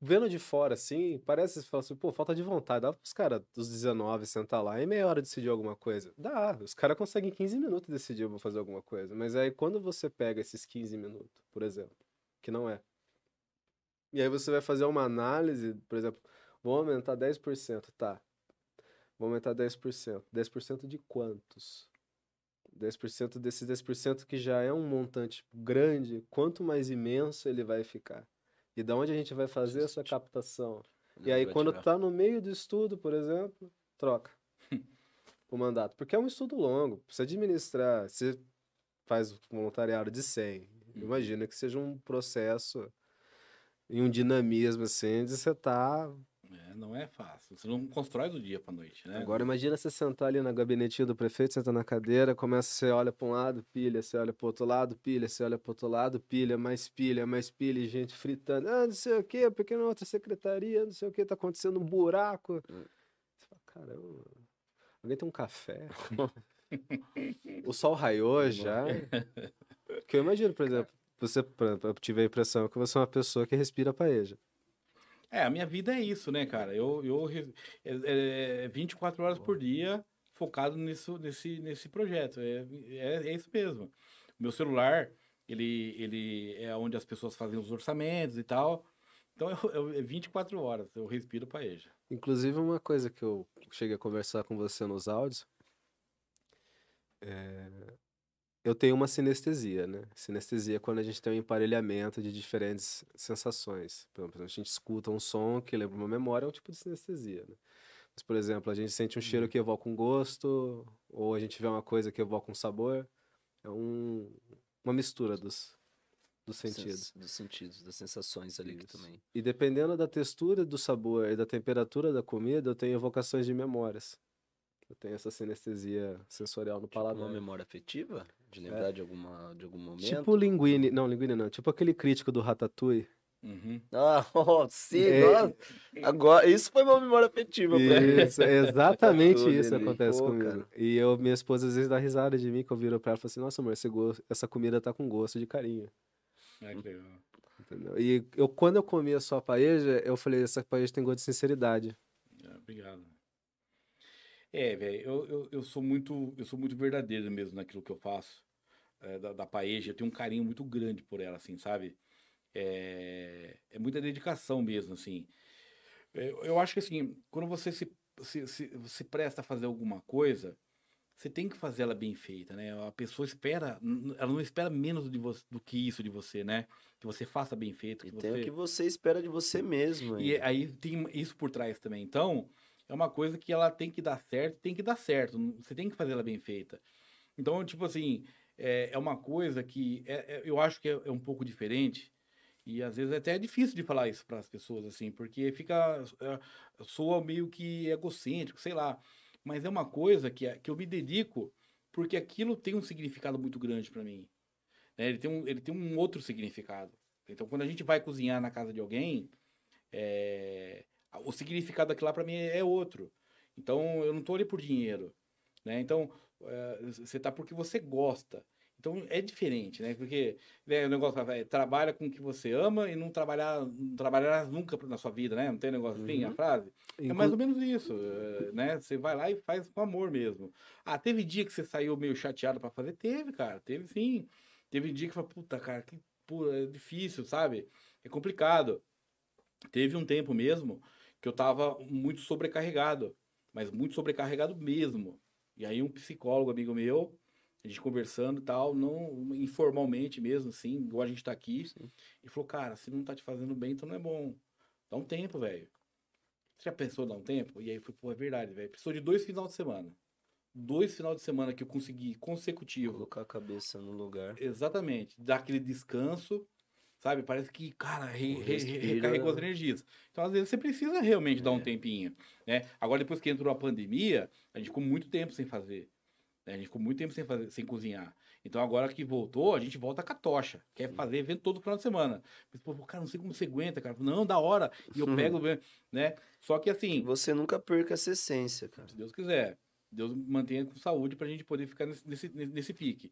vendo de fora, assim, parece, você fala assim, pô, falta de vontade. Dá pros caras dos 19 sentar lá e meia hora decidir alguma coisa. Dá, os caras conseguem em 15 minutos decidir vou fazer alguma coisa. Mas aí quando você pega esses 15 minutos, por exemplo, que não é. E aí você vai fazer uma análise, por exemplo, vou aumentar 10%, tá. Vou aumentar 10%. 10% de quantos? 10% desses 10% que já é um montante grande, quanto mais imenso ele vai ficar? E da onde a gente vai fazer essa captação? E aí, quando tirar. tá no meio do estudo, por exemplo, troca [LAUGHS] o mandato. Porque é um estudo longo, precisa administrar. Você faz voluntariado de 100. Imagina que seja um processo e um dinamismo, assim, de você tá É, não é fácil. Você não constrói do dia pra noite, né? Agora imagina você sentar ali na gabinetinha do prefeito, senta na cadeira, começa, você olha para um lado, pilha, você olha para outro lado, pilha, você olha para outro lado, pilha, mais pilha, mais pilha, e gente fritando. Ah, não sei o quê, porque na outra secretaria, não sei o quê, tá acontecendo um buraco. Hum. Você fala, caramba, alguém tem um café? [LAUGHS] o sol raiou já. [LAUGHS] Que eu imagino, por exemplo, você, eu tive a impressão que você é uma pessoa que respira paeja. É, a minha vida é isso, né, cara? Eu, eu é, é 24 horas por dia focado nisso, nesse, nesse projeto. É, é, é isso mesmo. Meu celular, ele, ele é onde as pessoas fazem os orçamentos e tal. Então, eu, eu, é 24 horas, eu respiro paeja. Inclusive, uma coisa que eu cheguei a conversar com você nos áudios, é, eu tenho uma sinestesia, né? Sinestesia é quando a gente tem um emparelhamento de diferentes sensações. Por exemplo, a gente escuta um som que lembra uma memória, é um tipo de sinestesia, né? Mas, por exemplo, a gente sente um cheiro que evoca um gosto, ou a gente vê uma coisa que evoca um sabor. É um, uma mistura dos, dos sentidos. Dos sentidos, das sensações ali também. E dependendo da textura, do sabor e da temperatura da comida, eu tenho evocações de memórias. Eu tenho essa sinestesia sensorial no Tipo uma paladar. memória afetiva? De lembrar de, alguma, de algum momento? Tipo linguine, não, linguine não, tipo aquele crítico do Ratatouille. Uhum. Ah, [LAUGHS] oh, sim, É. nossa. Agora, isso foi uma memória afetiva pra mim. Isso, é exatamente isso que ali. acontece Pô, comigo. cara. E eu, minha esposa às vezes dá risada de mim, que eu viro pra ela e falo assim, nossa amor, esse gosto, essa comida tá com gosto de carinho. É que legal. Entendeu? E eu, quando eu comi a sua paeja, eu falei, essa paeja tem gosto de sinceridade. É, obrigado. É, velho, eu, eu, eu sou muito eu sou muito verdadeiro mesmo naquilo que eu faço. é, da, da paeja, eu tenho um carinho muito grande por ela, assim, sabe? É, é muita dedicação mesmo, assim. É, Eu acho que, assim, quando você se, se, se, se presta a fazer alguma coisa, você tem que fazer ela bem feita, né? A pessoa espera, ela não espera menos de você, do que isso de você, né? Que você faça bem feito, E que tem você... o que você espera de você mesmo. E ainda. aí tem isso por trás também. Então, é uma coisa que ela tem que dar certo, tem que dar certo. Você tem que fazer ela bem feita. Então, tipo assim, é, é uma coisa que é- é- eu acho que é, é um pouco diferente. E às vezes até é difícil de falar isso para as pessoas, assim, porque fica. é, soa meio que egocêntrico, sei lá. Mas é uma coisa que, é- que eu me dedico porque aquilo tem um significado muito grande para mim. né? Ele, tem um, ele tem um outro significado. Então, quando a gente vai cozinhar na casa de alguém, é, o significado daquilo lá para mim é outro. Então, eu não tô ali por dinheiro, né? Então, é, você tá porque você gosta. Então, é diferente, né? Porque né, o negócio é, trabalha com o que você ama e não trabalhar, não trabalharás nunca na sua vida, né? Não tem negócio assim, a Uhum. frase? É mais ou menos isso, é, né? Você vai lá e faz com amor mesmo. Ah, teve dia que você saiu meio chateado para fazer? Teve, cara. Teve sim. Teve dia que falou, puta, cara, que pô, é difícil, sabe? É complicado. Teve um tempo mesmo que eu tava muito sobrecarregado, mas muito sobrecarregado mesmo. E aí um psicólogo amigo meu, a gente conversando e tal, não informalmente mesmo, assim, igual a gente tá aqui, e falou, cara, se não tá te fazendo bem, então não é bom. Dá um tempo, velho. Você já pensou em dar um tempo? E aí foi, pô, é verdade, velho. Precisou de dois final de semana. Dois final de semana que eu consegui consecutivo. Colocar a cabeça no lugar. Exatamente. Dar aquele descanso, sabe? Parece que, cara, re, re- recarregou as energias. Então, às vezes, você precisa realmente dar um É. tempinho, né? Agora, depois que entrou a pandemia, a gente ficou muito tempo sem fazer. né? A gente ficou muito tempo sem, fazer, sem cozinhar. Então, agora que voltou, a gente volta com a tocha. Quer fazer evento todo final de semana. Mas, pô, cara, não sei como você aguenta, cara. Não, da hora. E eu pego, né? Só que, assim, Você nunca perca essa essência, cara. se Deus quiser. Deus mantenha com saúde pra gente poder ficar nesse, nesse, nesse pique.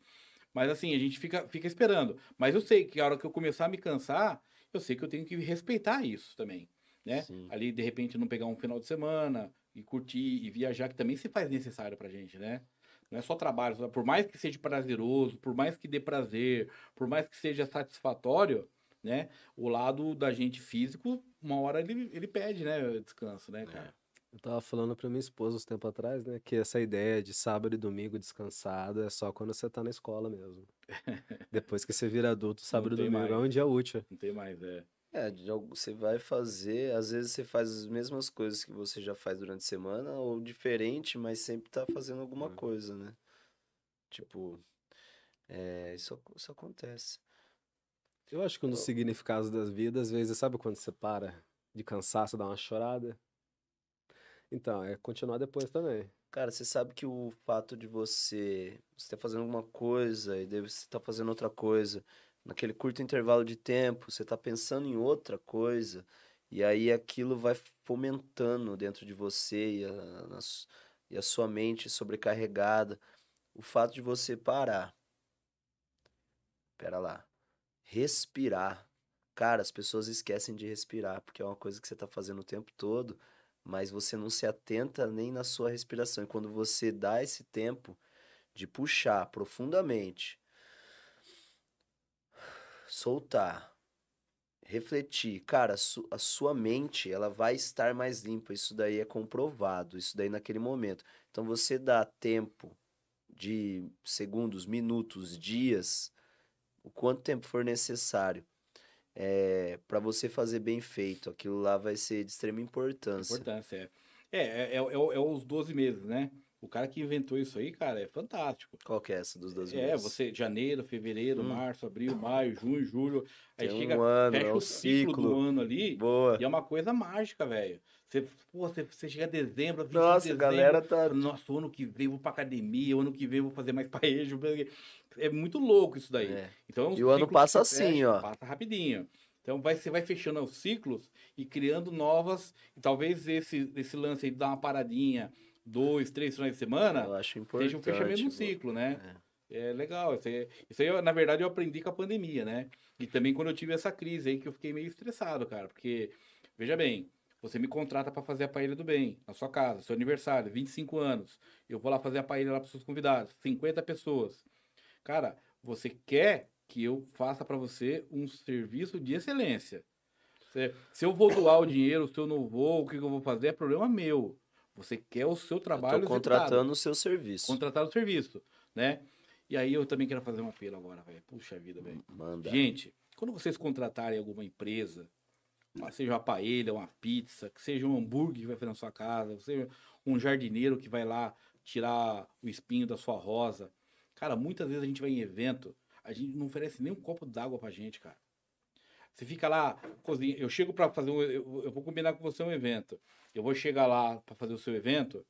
Mas assim, a gente fica, fica esperando. Mas eu sei que a hora que eu começar a me cansar, eu sei que eu tenho que respeitar isso também. Né? Sim. Ali, de repente, não pegar um final de semana e curtir e viajar, que também se faz necessário pra gente, né? Não é só trabalho, por mais que seja prazeroso, por mais que dê prazer, por mais que seja satisfatório, né? O lado da gente físico, uma hora ele, ele pede, né? Descanso, né, cara? Eu tava falando pra minha esposa uns tempo atrás, né? Que essa ideia de sábado e domingo descansado é só quando você tá na escola mesmo. [LAUGHS] Depois que você vira adulto, sábado e domingo é mais. um dia útil. Não tem mais, é. É, você vai fazer, às vezes você faz as mesmas coisas que você já faz durante a semana, ou diferente, mas sempre tá fazendo alguma Hum. coisa, né? Tipo, é, isso, isso acontece. Eu acho que um dos significados das vidas, às vezes, sabe quando você para de cansaço, dá uma chorada? Então, é continuar depois também. Cara, você sabe que o fato de você estar fazendo alguma coisa e daí você está fazendo outra coisa, naquele curto intervalo de tempo, você está pensando em outra coisa, e aí aquilo vai fomentando dentro de você e a, na e a sua mente sobrecarregada. O fato de você parar, pera lá, respirar. Cara, as pessoas esquecem de respirar, porque é uma coisa que você está fazendo o tempo todo, mas você não se atenta nem na sua respiração. E quando você dá esse tempo de puxar profundamente, soltar, refletir, cara, a, su- a sua mente, ela vai estar mais limpa. Isso daí é comprovado, isso daí naquele momento. Então você dá tempo de segundos, minutos, dias, o quanto tempo for necessário, é, para você fazer bem feito. Aquilo lá vai ser de extrema importância. Importância, é. É, é, é, é é os 12 meses, né? O cara que inventou isso aí, cara, é fantástico. Qual que é essa dos 12 É, meses? você, janeiro, fevereiro, Hum. março, abril, maio, junho, julho. Aí Tem chega, um ano, fecha é o ciclo, do ano ali. Boa. E é uma coisa mágica, velho. Você, pô, você, você chega a dezembro, 25 Nossa, de dezembro, galera tá. Nossa, ano que vem eu vou pra academia, o ano que vem eu vou fazer mais paejo. É muito louco isso daí. É. Então, é um E o ano passa assim, ó. Passa rapidinho. Então vai, você vai fechando os ciclos e criando novas. E talvez esse, esse lance aí de dar uma paradinha, dois, três finais de semana, Eu acho importante. seja um fechamento do vô. ciclo, né? É legal. Isso aí, isso aí, na verdade, eu aprendi com a pandemia, né? E também quando eu tive essa crise aí, que eu fiquei meio estressado, cara. Porque, veja bem, você me contrata para fazer a paella do bem, na sua casa, seu aniversário, 25 anos. Eu vou lá fazer a paella lá para seus convidados, 50 pessoas. Cara, você quer que eu faça para você um serviço de excelência. Se, se eu vou doar o dinheiro, se eu não vou, o que que eu vou fazer é problema meu. Você quer o seu trabalho executado contratando o seu serviço. contratar o serviço, né? E aí eu também quero fazer um apelo agora, velho. Puxa vida, velho. Manda. Gente, quando vocês contratarem alguma empresa, uma- seja uma paella, uma pizza, que seja um hambúrguer que vai fazer na sua casa, seja um jardineiro que vai lá tirar o espinho da sua rosa. Cara, muitas vezes a gente vai em evento, a gente não oferece nem um copo d'água pra gente, cara. Você fica lá, cozinha. Eu chego pra fazer um. Eu, eu vou combinar com você um evento. Eu vou chegar lá pra fazer o seu evento.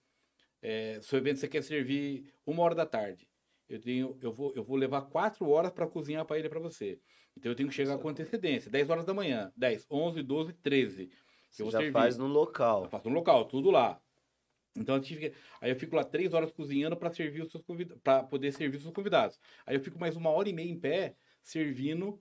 É, seu evento você quer servir uma hora da tarde. Eu, tenho, eu, vou, eu vou levar quatro horas para cozinhar para ele para você. Então eu tenho que chegar com antecedência. 10 horas da manhã. 10, 11, 12, 13. Você eu já servir. faz no Eu local. faço no local, tudo lá. Então eu tive aí eu fico lá três horas cozinhando para servir os seus convidados, para poder servir os seus convidados. Aí eu fico mais uma hora e meia em pé servindo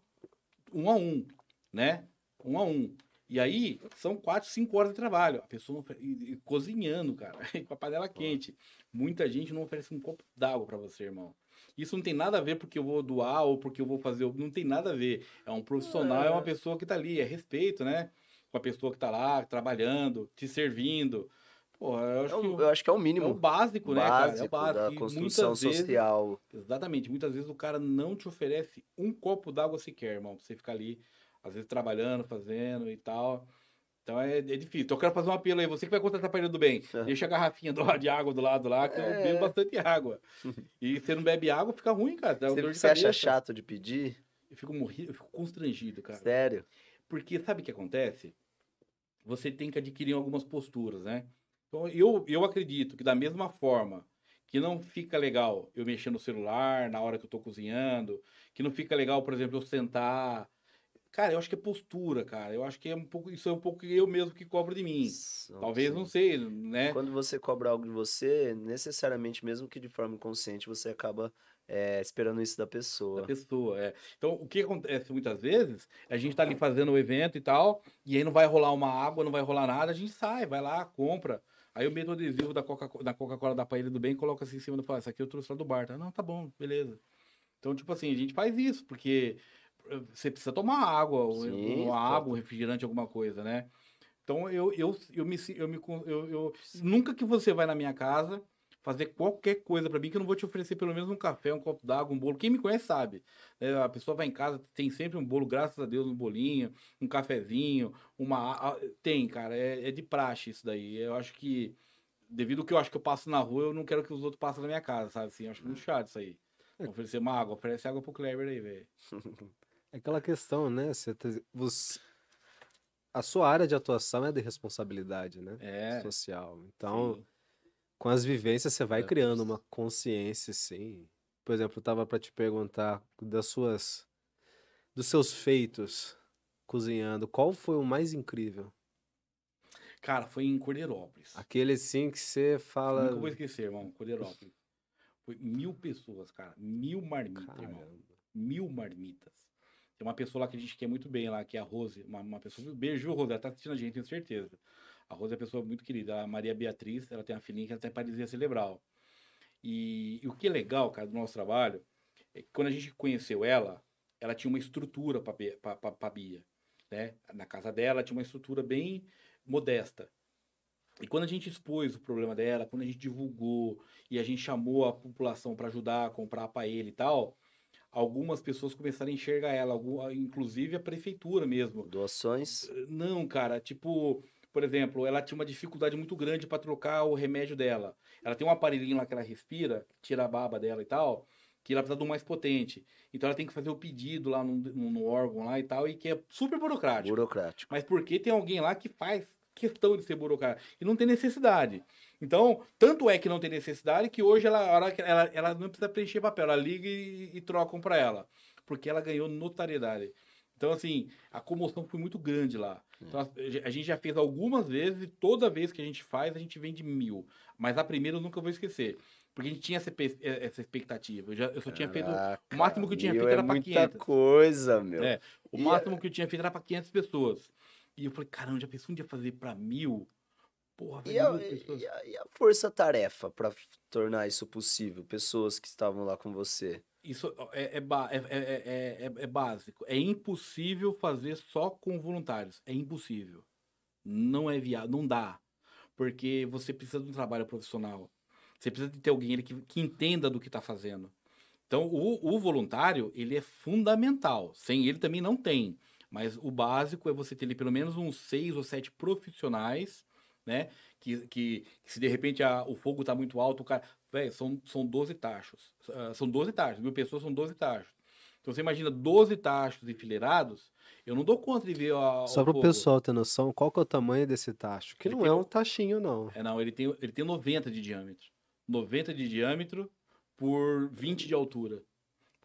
um a um, né? Um a um. E aí são quatro, cinco horas de trabalho. A pessoa e- e cozinhando, cara, [LAUGHS] com a panela quente. Muita gente não oferece um copo d'água para você, irmão. Isso não tem nada a ver porque eu vou doar ou porque eu vou fazer. Não tem nada a ver. É um profissional, é uma pessoa que tá ali, é respeito, né? Com a pessoa que tá lá trabalhando, te servindo. Pô, eu acho É que o- o- eu acho que é o é o mínimo básico, né, cara? É o básico básico. da construção muitas vezes- social. Exatamente. Muitas vezes o cara não te oferece um copo d'água sequer, irmão. Pra você ficar ali, às vezes, trabalhando, fazendo e tal. Então é, é difícil. Então eu quero fazer um apelo aí. Você que vai contratar para do bem, [LAUGHS] deixa a garrafinha do lado de água do lado lá, que eu É. bebo bastante água. [LAUGHS] E você não bebe água, fica ruim, cara. Dá Você, você acha chato de pedir? Eu fico morrido, eu fico constrangido, cara. Sério? Porque sabe o que acontece? Você tem que adquirir algumas posturas, né? Então, eu, eu acredito que da mesma forma que não fica legal eu mexer no celular na hora que eu tô cozinhando, que não fica legal, por exemplo, eu sentar. Cara, eu acho que é postura, cara. Eu acho que é um pouco, isso é um pouco eu mesmo que cobro de mim. Talvez, não sei, né? Quando você cobra algo de você, necessariamente, mesmo que de forma inconsciente, você acaba é, esperando isso da da pessoa. pessoa, é. Então, o que acontece muitas vezes, a gente tá ali fazendo o evento e tal, e aí não vai rolar uma água, não vai rolar nada, a gente sai, vai lá, compra. Aí eu meto o adesivo da Coca- da Coca-Cola da Paella do Bem e coloco assim em cima do falo, isso aqui eu trouxe lá do bar, tá? Não, tá bom, beleza. Então, tipo assim, a gente faz isso, porque eh, você precisa tomar água, Sim, uma água, um refrigerante, alguma coisa, né? Então, eu, eu, eu, me, eu, me, eu, eu- nunca que você vai na minha casa fazer qualquer coisa pra mim que eu não vou te oferecer pelo menos um café, um copo d'água, um bolo. Quem me conhece sabe. né? a pessoa vai em casa, tem sempre um bolo, graças a Deus, um bolinho, um cafezinho, uma... Tem, cara, é, é de praxe isso daí. Eu acho que, devido ao que eu acho que eu passo na rua, eu não quero que os outros passem na minha casa, sabe? Assim, eu acho muito chato isso aí. Oferecer uma água, oferece água pro Kleber aí, velho. [LAUGHS] É aquela questão, né? Você, te- você- a sua área de atuação é de responsabilidade, né? É. Social. Então, sim. Com as vivências, você vai É. criando uma consciência, sim. Por exemplo, eu tava para te perguntar das suas, dos seus feitos cozinhando, qual foi o mais incrível? Cara, foi em Cordeirópolis. Aquele sim que você fala. Nunca vou esquecer, irmão. Cordeirópolis. [LAUGHS] Foi mil pessoas, cara. Mil marmitas, irmão. Caramba. Mil marmitas. Tem uma pessoa lá que a gente quer muito bem lá, que é a Rose. Uma, uma pessoa. Beijo, Rose. Ela tá assistindo a gente, tenho certeza. A Rose é uma pessoa muito querida. A Maria Beatriz, ela tem uma filhinha que ela tem paralisia cerebral. E, e o que é legal, cara, do nosso trabalho, é que quando a gente conheceu ela, ela tinha uma estrutura para Bia. Né? Na casa dela tinha uma estrutura bem modesta. E quando a gente expôs o problema dela, quando a gente divulgou e a gente chamou a população para ajudar a comprar para ele e tal, algumas pessoas começaram a enxergar ela, algum- inclusive a prefeitura mesmo. Doações. Não, cara, tipo, por exemplo, ela tinha uma dificuldade muito grande para trocar o remédio dela. Ela tem um aparelhinho lá que ela respira, que tira a baba dela e tal, que ela precisa um mais potente. Então ela tem que fazer o pedido lá no, no, no órgão lá e tal, e que é super burocrático. Burocrático. Mas porque tem alguém lá que faz questão de ser burocrático. E não tem necessidade. Então, tanto é que não tem necessidade que hoje ela, a hora que ela, ela não precisa preencher papel. Ela liga e, e trocam para ela. Porque ela ganhou notariedade. Então, assim, a comoção foi muito grande lá. Então, a- a gente já fez algumas vezes e toda vez que a gente faz, a gente vende mil. Mas a primeira eu nunca vou esquecer. Porque a gente tinha essa, pe- essa expectativa. Eu, já, eu só tinha feito. Caraca, o máximo que eu tinha feito é era pra muita 500. coisa, meu. É, o E máximo que eu tinha feito era pra 500 pessoas. E eu falei, caramba, já pensou um dia fazer pra mil? Porra, E a, e a- e a força-tarefa para tornar isso possível? Pessoas que estavam lá com você. Isso é, é, é, é, é, é- é básico. É impossível fazer só com voluntários. É impossível. Não é viável, não dá. Porque você precisa de um trabalho profissional. Você precisa de ter alguém que, que entenda do que está fazendo. Então, o, o voluntário, ele é fundamental. Sem ele também não tem. Mas o básico é você ter pelo menos uns seis ou sete profissionais, né? Que, que, que se de repente a- o fogo está muito alto, o cara. Velho, são, são 12 tachos. Ah, são 12 tachos. Mil pessoas são 12 tachos. Então você imagina 12 tachos enfileirados. Eu não dou conta de ver a, Só para o pessoal ter noção, qual que é o tamanho desse tacho? Que Ele não tem é um- tachinho, não. É, não, ele tem, ele tem 90 de diâmetro. 90 de diâmetro por 20 de altura.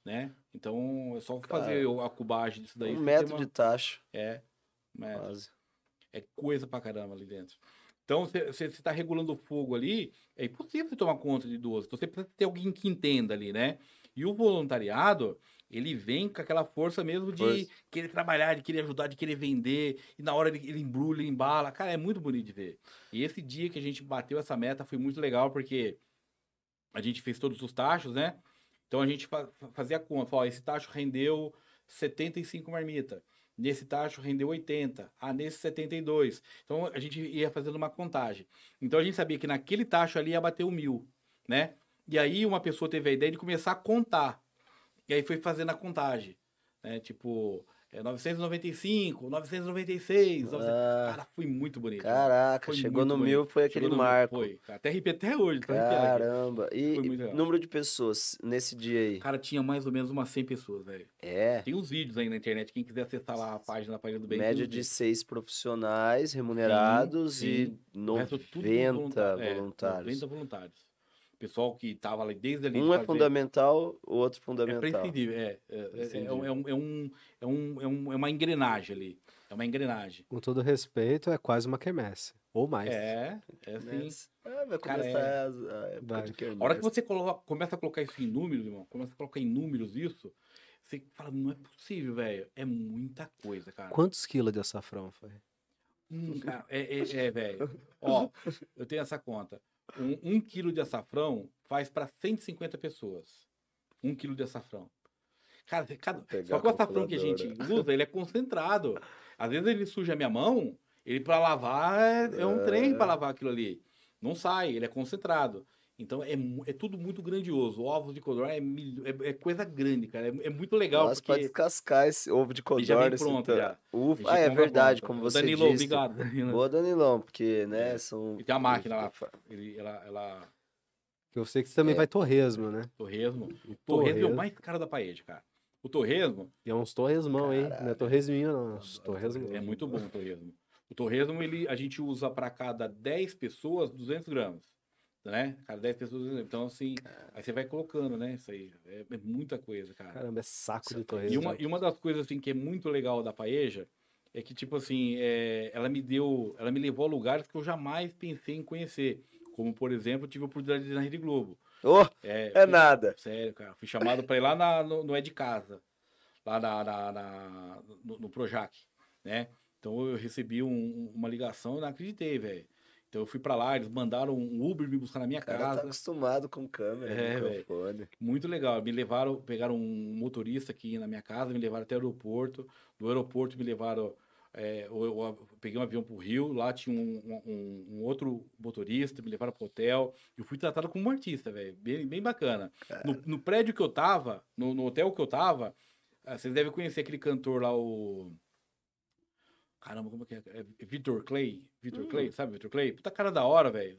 Né? Então é só fazer a cubagem disso daí. um metro tem de uma- taxa, É. metro. quase. É coisa pra caramba ali dentro. Então, você está regulando o fogo ali, é impossível você tomar conta de 12. Então, você precisa ter alguém que entenda ali, né? E o voluntariado, ele vem com aquela força mesmo de Força. querer trabalhar, de querer ajudar, de querer vender. E na hora ele, ele embrulha, ele embala. Cara, é muito bonito de ver. E esse dia que a gente bateu essa meta foi muito legal, porque a gente fez todos os tachos, né? Então, a gente fa- fazia a conta. Ó, esse tacho rendeu 75 marmitas. Nesse tacho rendeu 80. Ah, nesse 72. Então a gente ia fazendo uma contagem. Então a gente sabia que naquele tacho ali ia bater o mil, né? E aí uma pessoa teve a ideia de começar a contar. E aí foi fazendo a contagem, né? Tipo, é 995, 996. 900... Ah, Cara, foi muito bonito. caraca, Foi chegou no bonito. mil, foi aquele Chegou no mil, marco. Foi. Até arrepiei até hoje. aqui. Caramba. E legal. número de pessoas nesse dia aí? Cara, tinha mais ou menos umas 100 pessoas, velho. É. Tem uns vídeos aí na internet, quem quiser acessar lá a página da Página do Bem. Média de seis profissionais remunerados sim. e é tudo 90 voluntário. É, voluntários. 90 voluntários. Pessoal que tava ali desde ali. Um é fazer- fundamental, o outro É fundamental. prescindível, é. É, é, Entendi. é, um, é, um, é, um, é, um, é um- é uma engrenagem ali. É uma engrenagem. Com todo respeito, é quase uma quermesse. Ou mais. É, é sim. Ah, vai Cara, começar é. a, a época Vai. de quermesse. A hora que você coloca, começa a colocar isso em números, irmão, começa a colocar em números isso, você fala, não é possível, velho. É muita coisa, cara. Quantos quilos de açafrão foi? Hum, cara, é, é, é, velho. [LAUGHS] Ó, eu tenho essa conta. Um, um quilo de açafrão faz para 150 pessoas. Um quilo de açafrão. Cara, cada, só que o açafrão que a gente usa, ele é concentrado. Às vezes ele suja a minha mão, ele para lavar é, é um trem para lavar aquilo ali. Não sai, ele é concentrado. Então é, é tudo muito grandioso. Ovos de codorna é, é, é coisa grande, cara. É, é muito legal. Nossa, pode porque descascar esse ovo de ele já vem codorna. pronto, tanto. já. Ufa. Ah, é verdade, pronto. como você Danilo, disse. obrigado. Danilo. Boa, Danilão, porque, né, É. são... E tem a máquina lá. Ele, ela, ela Eu sei que você também É. vai torresmo, né? Torresmo. O Torresmo é o mais caro da paella, cara. O torresmo E é uns torresmão, hein? Não é torresminho, não. Uns torresmão. é muito bom o torresmo. O torresmo, ele, a gente usa para cada 10 pessoas 200 gramas, né? Cada 10 pessoas, 200. então assim, aí você vai colocando, né? Isso aí, é, é muita coisa, cara. Caramba, é saco de E torresmo. uma, e uma das coisas assim que é muito legal da paeja é que tipo assim, é, ela me deu, ela me levou a lugares que eu jamais pensei em conhecer, como por exemplo, eu tive a oportunidade de ir na Rede Globo. Ô, É, é fui- nada. Sério, cara, fui chamado para ir lá na- no, no É de Casa, lá na, na- na- no, no Projac, né? Então eu recebi um- uma ligação, eu não acreditei, velho. Então eu fui para lá, eles mandaram um Uber me buscar na minha cara tá casa. acostumado com câmera, É, velho. microfone. Muito legal. Me levaram, pegaram um motorista aqui na minha casa, me levaram até o aeroporto. Do aeroporto me levaram. é, eu, eu- eu peguei um avião pro Rio, lá tinha um, um- um outro motorista, me levaram pro hotel. Eu fui tratado como um artista, velho. Bem, bem bacana. No, no prédio que eu tava, no, no hotel que eu tava, ah, vocês devem conhecer aquele cantor lá, o. Caramba, como é que é? é Vitor Clay? Vitor Clay, sabe Vitor Clay? Puta cara da hora, velho.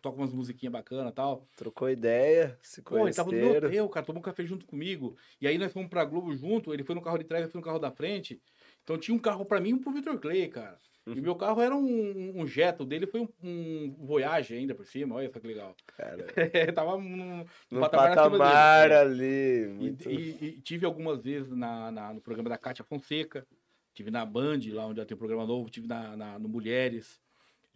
Toca umas musiquinhas bacanas e tal. Trocou ideia, se Pô, ele tava no meu hotel, cara, tomou um café junto comigo. E aí nós fomos pra Globo junto, ele foi no carro de trás, eu fui no carro da frente. Então tinha um carro pra mim e um pro Vitor Clay, cara. Uhum. E meu carro era um, um Jetta, o dele foi um, um Voyage ainda por cima, olha só que legal. Cara, [LAUGHS] tava num, no patamar dele, patamar né? ali. E, Muito... e- e tive algumas vezes na, na- no programa da Cátia Fonseca, tive na Band, lá onde ela tem um programa novo, tive na, na- no Mulheres,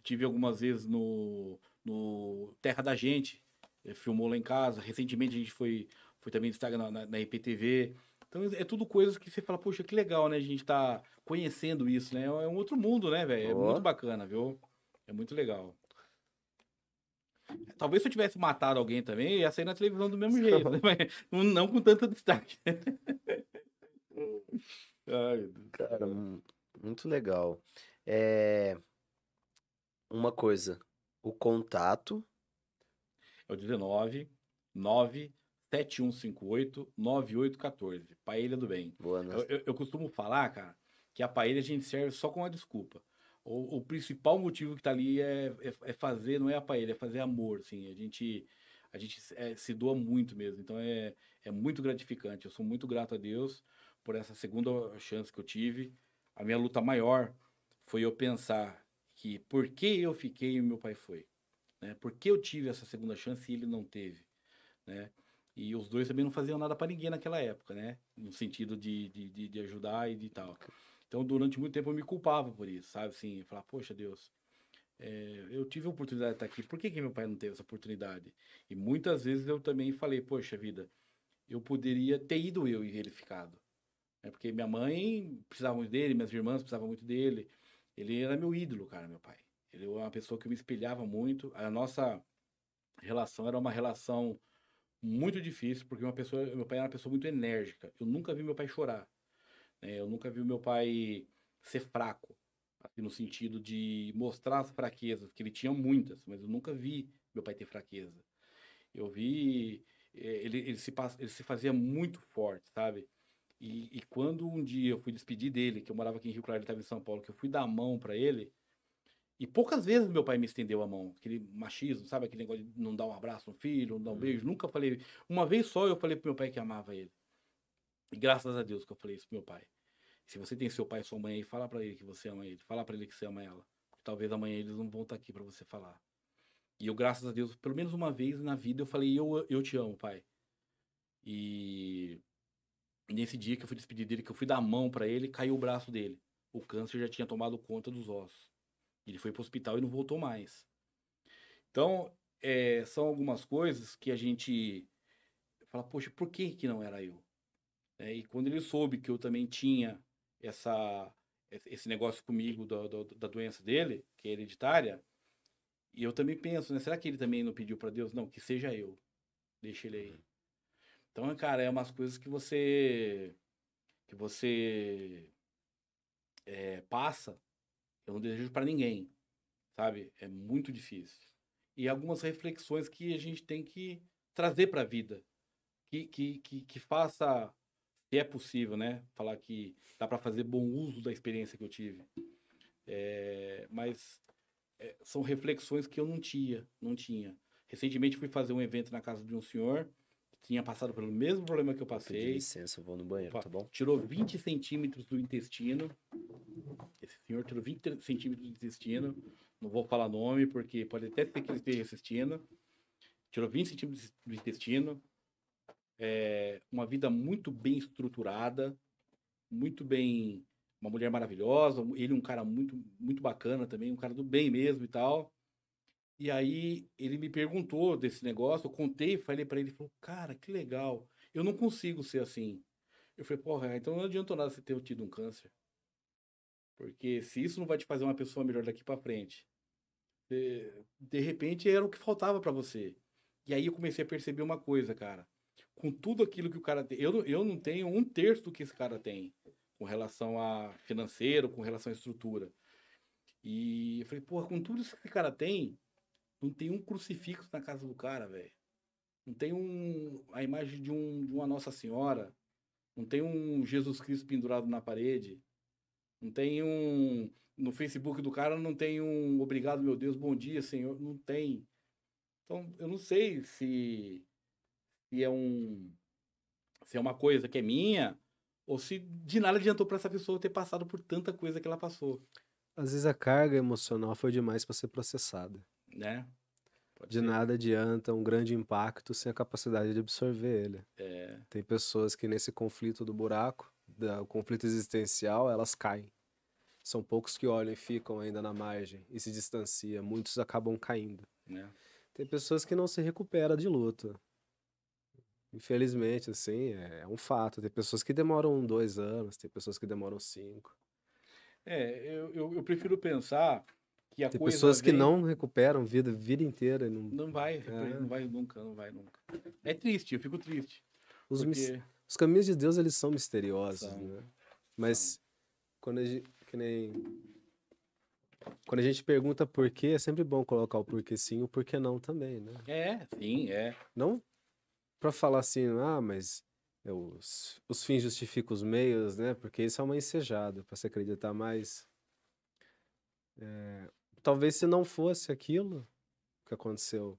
tive algumas vezes no, no Terra da Gente, eh, filmou lá em casa. Recentemente a gente foi, foi também destaque na, na, na IPTV. Então é tudo coisas que você fala, poxa, que legal, né? A gente tá conhecendo isso, né? É um outro mundo, né, velho? É muito bacana, viu? É muito legal. Talvez se eu tivesse matado alguém também, ia sair na televisão do mesmo [LAUGHS] jeito, né? Mas não, não com tanto destaque. [LAUGHS] Ai. Cara, mu- muito legal. É... Uma coisa, o contato. É o 19 97158 9814. Paella do Bem. Boa, né? Eu, eu- eu costumo falar, cara, que a paella a gente serve só com uma desculpa. O, o principal motivo que tá ali é, é, é fazer, não é a paella, é fazer amor, assim. A gente, a gente é, se doa muito mesmo. Então é, é muito gratificante. Eu sou muito grato a Deus por essa segunda chance que eu tive. A minha luta maior foi eu pensar que por que eu fiquei e meu pai foi. Né? Por que eu tive essa segunda chance e ele não teve. Né? E os dois também não faziam nada para ninguém naquela época, né? No sentido de, de, de, ajudar e de tal. Então, durante muito tempo eu me culpava por isso, sabe? Assim, eu falava, poxa, Deus, é, eu tive a oportunidade de estar aqui, por que, que meu pai não teve essa oportunidade? E muitas vezes eu também falei, poxa vida, eu poderia ter ido eu e ele ficado. É porque minha mãe precisava muito dele, minhas irmãs precisavam muito dele. Ele era meu ídolo, cara, meu pai. Ele era uma pessoa que me espelhava muito. A nossa relação era uma relação muito difícil, porque uma pessoa, meu pai era uma pessoa muito enérgica. Eu nunca vi meu pai chorar. né? Eu nunca vi meu pai ser fraco, assim, no sentido de mostrar as fraquezas, que ele tinha muitas, mas eu nunca vi meu pai ter fraqueza. Eu vi eh, ele, ele, se, ele se fazia muito forte, sabe? E, e quando um dia eu fui despedir dele, que eu morava aqui em Rio Claro, ele estava em São Paulo, que eu fui dar a mão para ele, e poucas vezes meu pai me estendeu a mão, aquele machismo, sabe? Aquele negócio de não dar um abraço no filho, não dar um beijo. Nunca falei. Uma vez só eu falei pro meu pai que amava ele. E graças a Deus que eu falei isso pro meu pai. Se você tem seu pai e sua mãe aí, fala pra ele que você ama ele. Fala pra ele que você ama ela. Porque talvez amanhã eles não vão estar aqui pra você falar. E eu, graças a Deus, pelo menos uma vez na vida, eu falei, eu, eu te amo, pai. E nesse dia que eu fui despedir dele, que eu fui dar a mão pra ele, caiu o braço dele. O câncer já tinha tomado conta dos ossos. Ele foi pro hospital e não voltou mais. Então, é, são algumas coisas que a gente fala, poxa, por que que não era eu? É, e quando ele soube que eu também tinha essa, esse negócio comigo da, da, da doença dele, que é hereditária, e eu também penso, né? Será que ele também não pediu para Deus? Não, que seja eu. Deixa ele aí. Então, cara, é umas coisas que você que você é, passa, eu não desejo para ninguém, sabe? É muito difícil. E algumas reflexões que a gente tem que trazer para a vida, que, que, que, que faça, se é possível, né? Falar que dá para fazer bom uso da experiência que eu tive. É, mas é, são reflexões que eu não tinha, não tinha. Recentemente fui fazer um evento na casa de um senhor, tinha passado pelo mesmo problema que eu passei. licença, eu vou no banheiro, tá bom? Tirou 20 centímetros do intestino. Esse senhor tirou 20 centímetros do intestino. Não vou falar nome, porque pode até ser que ele esteja assistindo. Tirou 20 centímetros do intestino. É, uma vida muito bem estruturada. Muito bem. Uma mulher maravilhosa. Ele um cara muito, muito bacana também. Um cara do bem mesmo e tal. E aí ele me perguntou desse negócio. Eu contei, falei pra ele. Falou, cara, que legal. Eu não consigo ser assim. Eu falei, porra, então não adiantou nada você ter tido um câncer. Porque se isso não vai te fazer uma pessoa melhor daqui pra frente, de, de repente era o que faltava pra você. E aí eu comecei a perceber uma coisa, cara. Com tudo aquilo que o cara tem, eu, eu não tenho um terço do que esse cara tem com relação a financeiro, com relação à estrutura. E eu falei, porra, com tudo isso que esse cara tem, não tem um crucifixo na casa do cara, velho. Não tem um, a imagem de, um, de uma Nossa Senhora. Não tem um Jesus Cristo pendurado na parede. Não tem um. No Facebook do cara não tem um obrigado, meu Deus, bom dia, Senhor. Não tem. Então, eu não sei se, se é um. Se é uma coisa que é minha, ou se de nada adiantou para essa pessoa ter passado por tanta coisa que ela passou, Às vezes a carga emocional foi demais para ser processada. Né? Pode De ser. nada adianta um grande impacto sem a capacidade de absorver ele. É, Tem pessoas que nesse conflito do buraco, da- o conflito existencial, elas caem. São poucos que olham e ficam ainda na margem e se distanciam. Muitos acabam caindo. né? Tem pessoas que não se recuperam de luto. Infelizmente, assim, é, é um fato. Tem pessoas que demoram dois anos, tem pessoas que demoram cinco. É, eu, eu, eu prefiro pensar que a Tem coisa pessoas que vem- não recuperam vida, vida inteira. Não... Não vai, É. não vai nunca, não vai nunca. É triste, eu fico triste. Os, mis- porque... os caminhos de Deus, eles são misteriosos, São. né? Mas quando a gente, que nem... Quando a gente pergunta por quê, é sempre bom colocar o porquê sim e o porquê não também, né? É, sim, é. Não pra falar assim, ah, mas os, os fins justificam os meios, né? Porque isso é uma ensejada para se acreditar mais. É, talvez se não fosse aquilo que aconteceu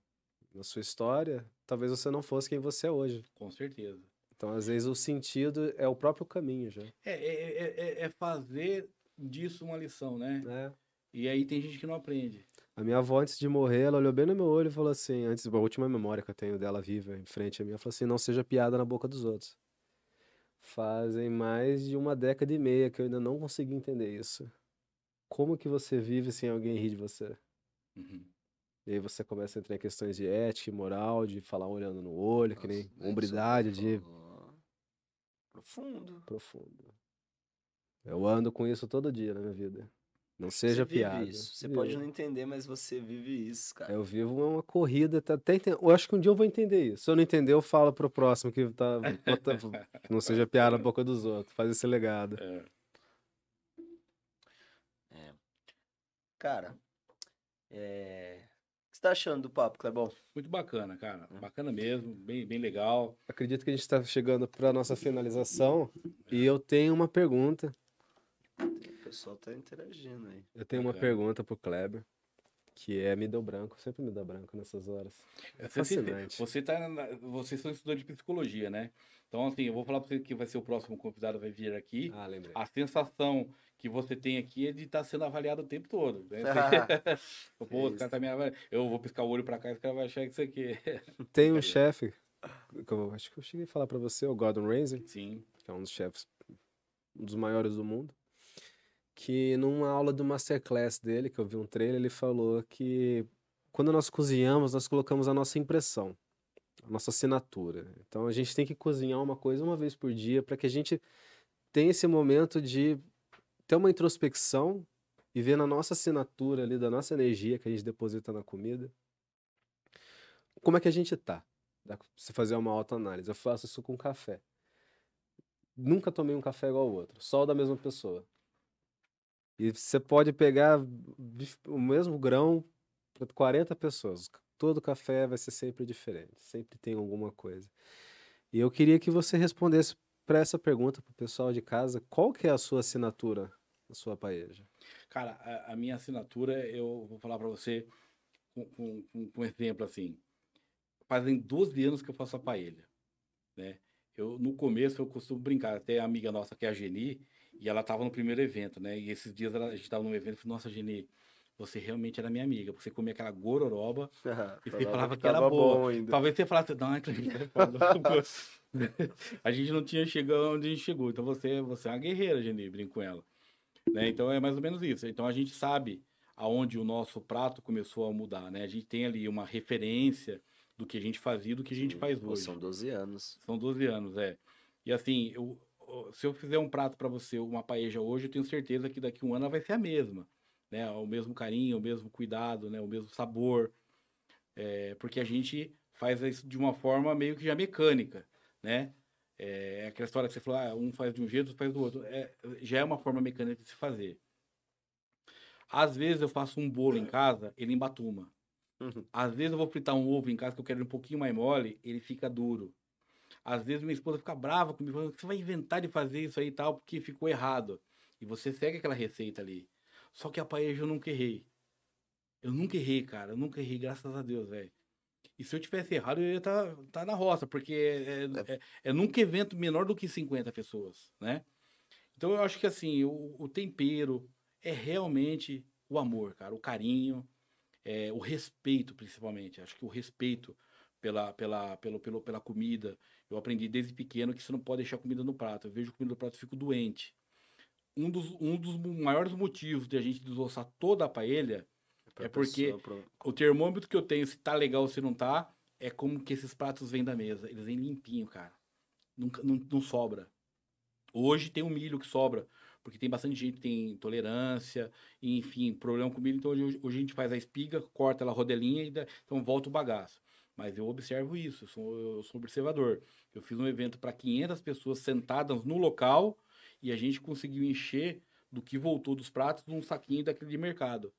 na sua história, talvez você não fosse quem você é hoje. Com certeza. Então, às vezes, o sentido é o próprio caminho já. É, é, é, é- é fazer disso uma lição, né? né? E aí tem gente que não aprende. A minha avó, antes de morrer, ela olhou bem no meu olho e falou assim, antes, a última memória que eu tenho dela viva em frente a mim, ela falou assim, não seja piada na boca dos outros. Fazem mais de uma década e meia que eu ainda não consegui entender isso. Como que você vive sem alguém rir de você? Uhum. E aí você começa a entrar em questões de ética moral, de falar olhando no olho, que nem Nossa, hombridade, de Profundo. profundo. Eu ando com isso todo dia na minha vida. Não seja você vive piada. Isso. Você pode Vivo. não entender, mas você vive isso, cara. Eu vivo uma corrida, até eu acho que um dia eu vou entender isso. Se eu não entender, eu falo pro próximo que tá, não seja piada na boca dos outros, faz esse legado. É. Cara, é... o que você tá achando do papo, Clebão? Muito bacana, cara. É. Bacana mesmo, bem, bem legal. Acredito que a gente está chegando para nossa finalização e eu tenho uma pergunta. O pessoal tá interagindo aí. Eu tenho uma Bacana. pergunta pro Kleber, que é me deu branco, sempre me dá branco nessas horas. É Fascinante. você tá na, vocês são estudantes de psicologia, né? Então, assim, eu vou falar pra você que vai ser o próximo convidado vai vir aqui. Ah, lembrei. A sensação que você tem aqui é de estar sendo avaliado o tempo todo. Né? Você- [LAUGHS] [LAUGHS] Pô, tá me avaliando. Eu vou piscar o olho pra cá e esse cara vai achar que isso aqui. é- Tem um [LAUGHS] chefe, que eu acho que eu cheguei a falar para você, o Gordon Ramsay, Sim. que é um dos chefes, um dos maiores do mundo, que numa aula do Masterclass dele, que eu vi um trailer, ele falou que quando nós cozinhamos, nós colocamos a nossa impressão, a nossa assinatura. Então a gente tem que cozinhar uma coisa uma vez por dia para que a gente tenha esse momento de ter uma introspecção e ver na nossa assinatura ali, da nossa energia que a gente deposita na comida, como é que a gente tá. Dá pra você fazer uma autoanálise. Eu faço isso com café. Nunca tomei um café igual ao outro, só o da mesma pessoa. E você pode pegar o mesmo grão para 40 pessoas. Todo café vai ser sempre diferente, sempre tem alguma coisa. E eu queria que você respondesse para essa pergunta para o pessoal de casa, qual que é a sua assinatura na sua paeja? Cara, a, a minha assinatura, eu vou falar pra você com, com, com- um exemplo assim. Fazem 12 anos que eu faço a paella. né? Eu, no começo, eu costumo brincar, até a amiga nossa, que é a Geni, e ela estava no primeiro evento, né? E esses dias ela, a gente estava num evento e falou, nossa, Geni, você realmente era minha amiga, porque você comia aquela gororoba [LAUGHS] e você falava que, era boa. Talvez você falasse, não, é foda. [LAUGHS] [LAUGHS] a gente não tinha chegado onde a gente chegou. Então você, você é uma guerreira, Geni, brinco com ela. Né? Então é mais ou menos isso. Então a gente sabe aonde o nosso prato começou a mudar, né? A gente tem ali uma referência do que a gente fazia e do que a gente Sim, faz hoje. São 12 anos. São 12 anos, é. E assim, eu, se eu fizer um prato para você, uma paeja hoje, eu tenho certeza que daqui a um ano ela vai ser a mesma. Né? O mesmo carinho, o mesmo cuidado, né? o mesmo sabor. É, porque a gente faz isso de uma forma meio que já mecânica, né? É aquela história que você falou, ah, um faz de um jeito, outro faz do outro. É, já é uma forma mecânica de se fazer. Às vezes eu faço um bolo em casa, ele embatuma. Uhum. Às vezes eu vou fritar um ovo em casa que eu quero um pouquinho mais mole, ele fica duro. Às vezes minha esposa fica brava comigo, falando, você vai inventar de fazer isso aí e tal, porque ficou errado. E você segue aquela receita ali. Só que a paella eu nunca errei. Eu nunca errei, cara. Eu nunca errei, graças a Deus, velho. E se eu tivesse errado, eu ia estar tá, tá na roça, porque é, é, é, é, nunca evento menor do que 50 pessoas, né? Então eu acho que assim, o, o tempero é realmente o amor, cara, o carinho, é, o respeito, principalmente. Acho que o respeito pela, pela, pelo, pelo, pela comida. Eu aprendi desde pequeno que você não pode deixar comida no prato. Eu vejo comida no prato e fico doente. Um dos, um dos maiores motivos de a gente desossar toda a paella é porque pessoa, o termômetro que eu tenho, se tá legal ou se não tá, é como que esses pratos vêm da mesa. Eles vêm limpinho, cara. Nunca, não, não sobra. Hoje tem o milho que sobra, porque tem bastante gente que tem intolerância, enfim, problema com milho. Então hoje, hoje a gente faz a espiga, corta ela rodelinha e dá, então volta o bagaço. Mas eu observo isso, eu sou, eu sou observador. Eu fiz um evento para 500 pessoas sentadas no local e a gente conseguiu encher do que voltou dos pratos num saquinho daquele de mercado.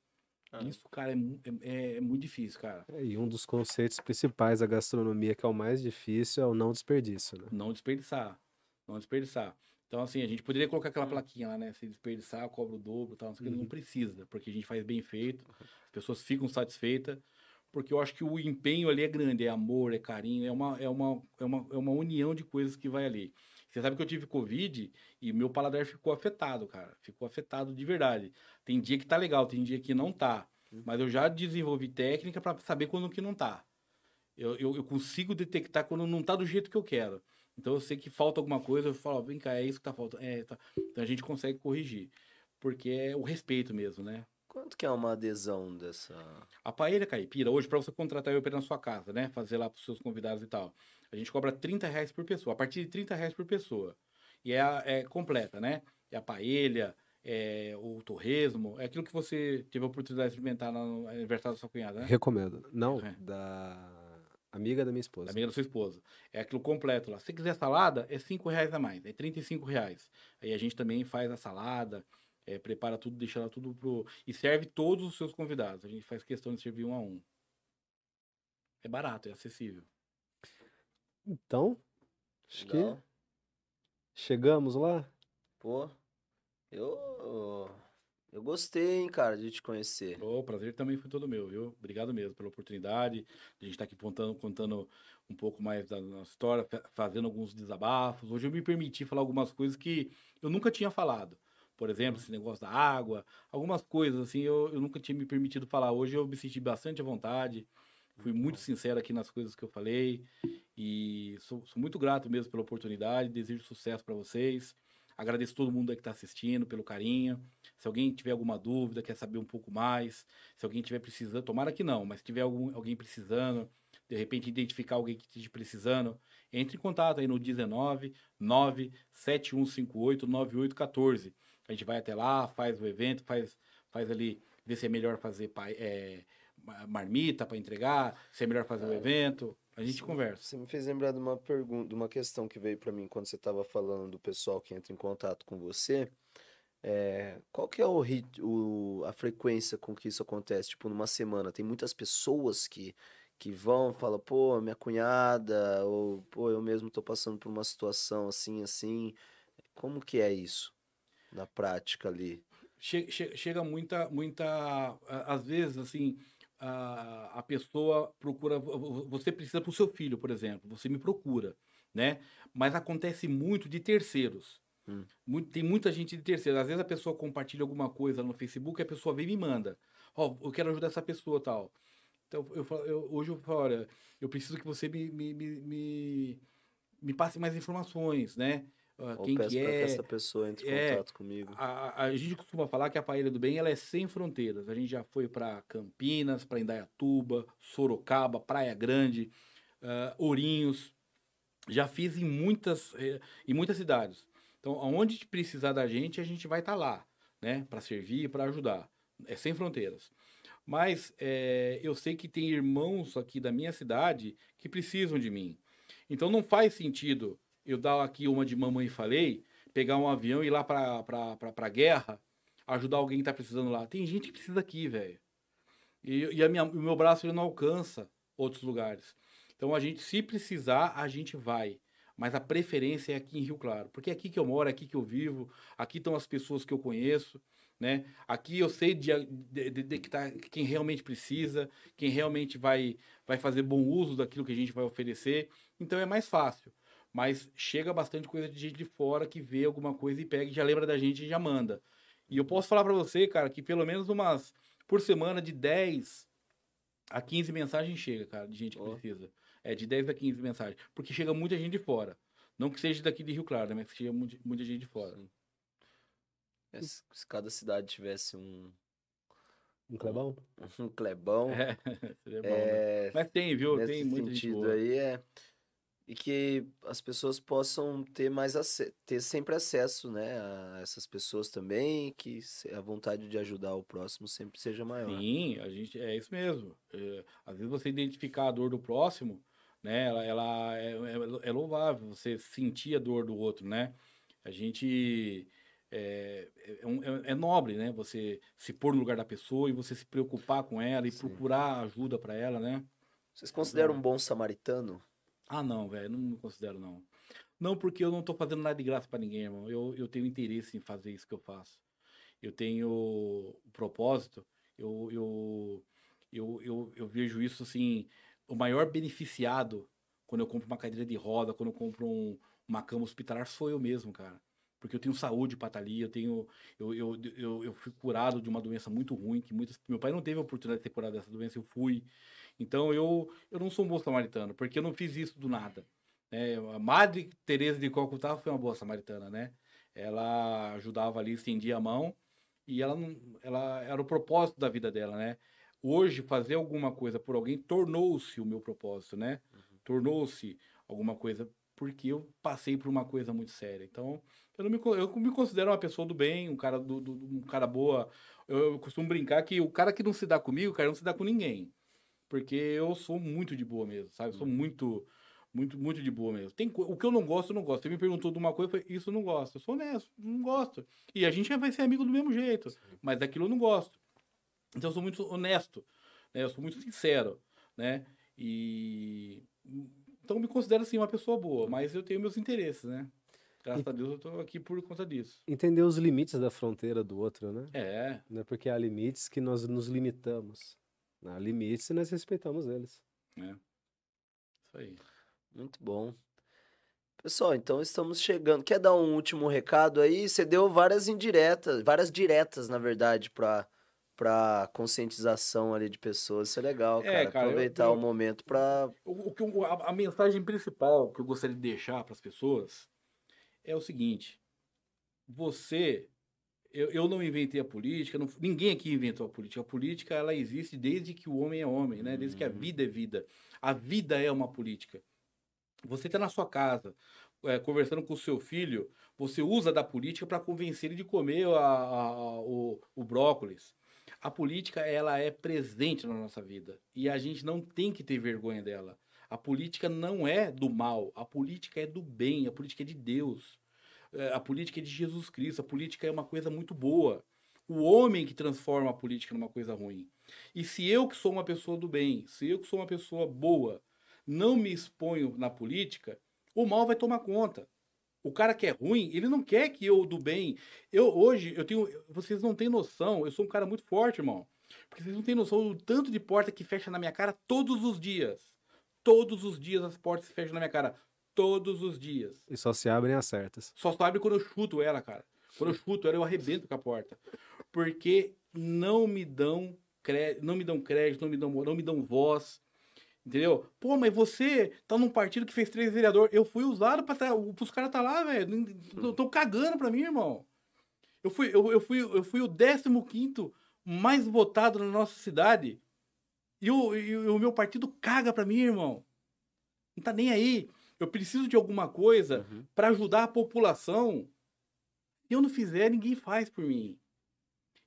Ah. Isso, cara, é, é, é, muito difícil, cara. É, e um dos conceitos principais da gastronomia, que é o mais difícil, é o não desperdício, né? Não desperdiçar. Não desperdiçar. Então, assim, a gente poderia colocar aquela plaquinha lá, né? Se desperdiçar, cobra o dobro tal. Não, uhum. não precisa, porque a gente faz bem feito, as pessoas ficam satisfeitas, porque eu acho que o empenho ali é grande, é amor, é carinho, é uma, é uma, é uma, é uma união de coisas que vai ali. Você sabe que eu tive Covid e meu paladar ficou afetado, cara. Ficou afetado de verdade. Tem dia que tá legal, tem dia que não tá. Uhum. Mas eu já desenvolvi técnica para saber quando que não tá. Eu, eu, eu, consigo detectar quando não tá do jeito que eu quero. Então eu sei que falta alguma coisa, eu falo, vem cá, é isso que tá faltando. É, tá. Então a gente consegue corrigir. Porque é o respeito mesmo, né? Quanto que é uma adesão dessa. A paella caipira, hoje, para você contratar eu na sua casa, né? Fazer lá para os seus convidados e tal. A gente cobra 30 reais por pessoa, a partir de 30 reais por pessoa. E é, a, é completa, né? É a paella, é o torresmo, é aquilo que você teve a oportunidade de experimentar no aniversário da sua cunhada, né? Recomendo. Não, é. da amiga da minha esposa. Da amiga da sua esposa. É aquilo completo lá. Se quiser salada, é 5 reais a mais, é 35 reais. Aí a gente também faz a salada, é, prepara tudo, deixa lá tudo pro... E serve todos os seus convidados. A gente faz questão de servir um a um. É barato, é acessível. Então, acho Legal. que chegamos lá. Pô, eu eu gostei, hein, cara, de te conhecer. O prazer também foi todo meu, viu? Obrigado mesmo pela oportunidade de a gente estar tá aqui contando, contando um pouco mais da nossa história, fazendo alguns desabafos. Hoje eu me permiti falar algumas coisas que eu nunca tinha falado. Por exemplo, esse negócio da água, algumas coisas assim eu, eu nunca tinha me permitido falar. Hoje eu me senti bastante à vontade. Fui muito sincero aqui nas coisas que eu falei e sou, sou muito grato mesmo pela oportunidade. Desejo sucesso para vocês. Agradeço todo mundo que está assistindo pelo carinho. Se alguém tiver alguma dúvida, quer saber um pouco mais, se alguém tiver precisando, tomara que não, mas se tiver algum, alguém precisando, de repente identificar alguém que esteja precisando, entre em contato aí no 19 97158 9814. A gente vai até lá, faz o evento, faz, faz ali, vê se é melhor fazer é, marmita para entregar, se é melhor fazer o um é. evento. A gente você, conversa. Você me fez lembrar de uma pergunta, de uma questão que veio para mim quando você estava falando do pessoal que entra em contato com você. É, qual que é o, o, a frequência com que isso acontece? Tipo, numa semana, tem muitas pessoas que, que vão, falam, pô, minha cunhada, ou pô, eu mesmo tô passando por uma situação assim, assim. Como que é isso na prática ali? Chega, chega muita, muita, às vezes, assim, a, a pessoa procura, você precisa para o seu filho, por exemplo, você me procura, né? Mas acontece muito de terceiros. Hum. Muito- tem muita gente de terceiros. Às vezes a pessoa compartilha alguma coisa no Facebook e a pessoa vem e me manda. Ó, eu quero ajudar essa pessoa tal. Então, eu, falo- eu- hoje eu falo, olha, eu preciso que você me, me, me, me, me passe mais informações, né? Quem peço que pra que é, essa pessoa entre em é, contato comigo. a, a gente costuma falar que a Paella do Bem ela é sem fronteiras. A gente já foi para Campinas, para Indaiatuba, Sorocaba, Praia Grande, ah, Ourinhos. Já fiz em muitas, eh, em muitas cidades. Então, aonde precisar da gente, a gente vai estar lá, né? Para servir, para ajudar. É sem fronteiras. Mas eh, eu sei que tem irmãos aqui da minha cidade que precisam de mim. Então não faz sentido eu dar aqui uma de mamãe falei, pegar um avião e ir lá pra, pra, pra, pra guerra, ajudar alguém que tá precisando lá. Tem gente que precisa aqui, velho. E, e a minha, o meu braço ele não alcança outros lugares. Então a gente, se precisar, a gente vai. Mas a preferência é aqui em Rio Claro. Porque é aqui que eu moro, é aqui que eu vivo, aqui estão as pessoas que eu conheço, né? Aqui eu sei de, de, de- de que tá, quem realmente precisa, quem realmente vai, vai fazer bom uso daquilo que a gente vai oferecer. Então é mais fácil. Mas chega bastante coisa de gente de fora que vê alguma coisa e pega e já lembra da gente e já manda. E eu posso falar pra você, cara, que pelo menos umas por semana de 10 a 15 mensagens chega, cara, de gente que Ó. precisa. É de 10 a 15 mensagens, porque chega muita gente de fora. Não que seja daqui de Rio Claro, né, mas que chega muita, muita gente de fora. Sim. É, se, se cada cidade tivesse um, Um Clebão? [LAUGHS] um Clebão, É, [LAUGHS] seria bom, né? é, Mas tem, viu? nesse Tem gente sentido boa. aí é e que as pessoas possam ter mais ter sempre acesso, né, a essas pessoas também, que a vontade de ajudar o próximo sempre seja maior. Sim, a gente é isso mesmo. É, às vezes você identificar a dor do próximo, né? Ela, ela é, é, é louvável você sentir a dor do outro, né? A gente é, é, é- é nobre, né? Você se pôr no lugar da pessoa e você se preocupar com ela e Sim. procurar ajuda para ela, né? Vocês consideram um bom samaritano? Ah, não, velho, não me considero não. Não, porque eu não tô fazendo nada de graça pra ninguém, irmão. Eu, eu tenho interesse em fazer isso que eu faço. Eu tenho propósito, eu, eu, eu, eu, eu vejo isso assim, o maior beneficiado quando eu compro uma cadeira de roda, quando eu compro um- uma cama hospitalar, sou eu mesmo, cara. Porque eu tenho saúde pra estar ali, eu tenho. Eu, eu, eu, eu fui curado de uma doença muito ruim, que muitas. Meu pai não teve a oportunidade de ser curado dessa doença, eu fui. Então eu, eu não sou um bom samaritano, porque eu não fiz isso do nada. né? a Madre Teresa de Calcutá foi uma boa samaritana, né? Ela ajudava ali, estendia a mão e ela não, ela era o propósito da vida dela, né? Hoje fazer alguma coisa por alguém tornou-se o meu propósito, né? Tornou-se alguma coisa porque eu passei por uma coisa muito séria. Então eu não me, eu me considero uma pessoa do bem, um cara do, do- um cara boa. Eu, eu costumo brincar que o cara que não se dá comigo, cara, não se dá com ninguém. Porque eu sou muito de boa mesmo, sabe? Sou muito, muito, muito de boa mesmo. Tem, o que eu não gosto, eu não gosto. Você me perguntou de uma coisa, eu falei, isso eu não gosto. Eu sou honesto, não gosto. E a gente vai ser amigo do mesmo jeito, mas daquilo eu não gosto. Então eu sou muito honesto, né? Eu sou muito sincero, né? E então eu me considero assim uma pessoa boa, mas eu tenho meus interesses, né? Graças a Deus eu tô aqui por conta disso. Entender os limites da fronteira do outro, né? É, Não é porque há limites que nós nos limitamos. Há limites e nós respeitamos eles. né? Isso aí. Muito bom. Pessoal, então estamos chegando. Quer dar um último recado aí? Você deu várias indiretas, várias diretas, na verdade, para para conscientização ali de pessoas. Isso é legal, É, cara. cara, eu- Aproveitar eu- o momento para O, que a, a mensagem principal que eu gostaria de deixar para as pessoas é o seguinte: você, eu, eu não inventei a política, não- ninguém aqui inventou a política. A política ela existe desde que o homem é homem, né? Desde que a Uhum. vida é vida. A vida é uma política. Você está na sua casa, é, conversando com o seu filho, você usa da política para convencer ele de comer a- a- a- o, o brócolis. A política, ela é presente na nossa vida. E a gente não tem que ter vergonha dela. A política não é do mal. A política é do bem. A política é de Deus. É, A política é de Jesus Cristo. A política é uma coisa muito boa. O homem que transforma a política numa coisa ruim. E se eu, que sou uma pessoa do bem, se eu, que sou uma pessoa boa, não me exponho na política, o mal vai tomar conta. O cara que é ruim, ele não quer que eu do bem. Eu hoje, eu tenho. Vocês não têm noção, eu sou um cara muito forte, irmão. Porque vocês não têm noção do tanto de porta que fecha na minha cara todos os dias. Todos os dias as portas se fecham na minha cara. Todos os dias. E só se abrem as certas. Só só abre quando eu chuto ela, cara. Quando eu chuto ela, eu arrebento com a porta. Porque não me dão crédito, não me dão crédito, não me dão, não me dão voz. Entendeu? Pô, mas você tá num partido que fez três vereadores. Eu fui usado pra tá, os caras tá lá, velho. Tô, tô cagando pra mim, irmão. Eu fui, eu, eu fui, eu fui o 15 mais votado na nossa cidade. E o, e o meu partido caga pra mim, irmão. Não tá nem aí. Eu preciso de alguma coisa Uhum. pra ajudar a população. Se eu não fizer, ninguém faz por mim.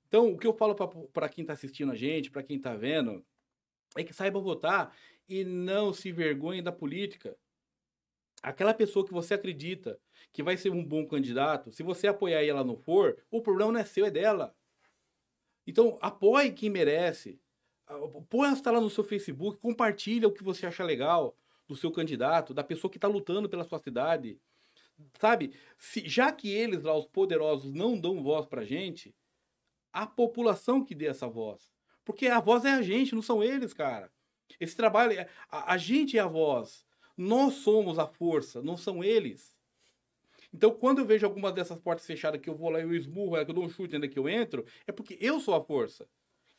Então, o que eu falo para quem tá assistindo a gente, para quem tá vendo, é que saiba votar e não se vergonhe da política. Aquela pessoa que você acredita que vai ser um bom candidato, se você apoiar e ela não for, o problema não é seu, é dela. Então, apoie quem merece. Ah, Posta lá no seu Facebook, compartilha o que você acha legal do seu candidato, da pessoa que está lutando pela sua cidade. Sabe? Se, já que eles lá, os poderosos, não dão voz pra gente, a população que dê essa voz. Porque a voz é a gente, não são eles, cara. Esse trabalho, é- a, a gente é a voz. Nós somos a força, não são eles. Então, quando eu vejo alguma dessas portas fechadas que eu vou lá e eu esmurro, ela, que eu dou um chute ainda que eu entro, é porque eu sou a força.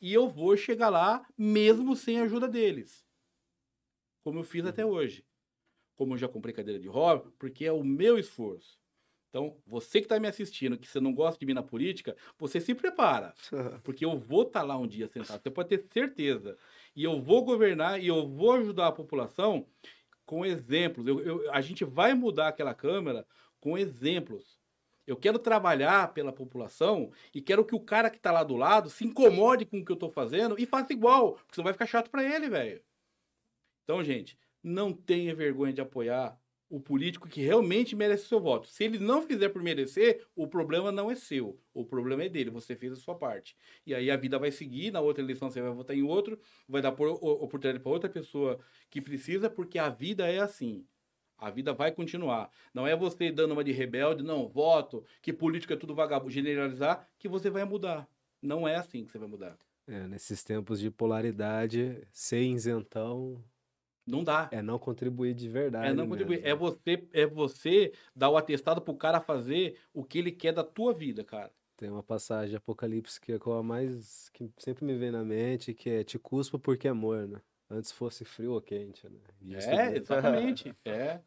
E eu vou chegar lá mesmo sem a ajuda deles. Como eu fiz até hoje. Como eu já comprei cadeira de roda, porque é o meu esforço. Então, você que está me assistindo, que você não gosta de mim na política, você se prepara. [LAUGHS] Porque eu vou estar lá um dia sentado, você pode ter certeza. E eu vou governar e eu vou ajudar a população com exemplos. Eu- eu- a gente vai mudar aquela Câmara com exemplos. Eu quero trabalhar pela população e quero que o cara que está lá do lado se incomode com o que eu estou fazendo e faça igual, porque senão vai ficar chato para ele, velho. Então, gente, não tenha vergonha de apoiar o político que realmente merece o seu voto. Se ele não fizer por merecer, o problema não é seu. O problema é dele. Você fez a sua parte. E aí a vida vai seguir. Na outra eleição você vai votar em outro, vai dar oportunidade para outra pessoa que precisa, porque a vida é assim. A vida vai continuar. Não é você dando uma de rebelde, não, voto, que política é tudo vagabundo, generalizar, que você vai mudar. Não é assim que você vai mudar. É, nesses tempos de polaridade, ser isentão Não dá. é não contribuir de verdade. É não contribuir. mesmo. É você, é você dar o atestado pro cara fazer o que ele quer da tua vida, cara. Tem uma passagem de Apocalipse que é a mais que sempre me vem na mente, que é te cuspo porque é morno. Antes fosse frio ou quente, né? Isso É, exatamente. [LAUGHS] É.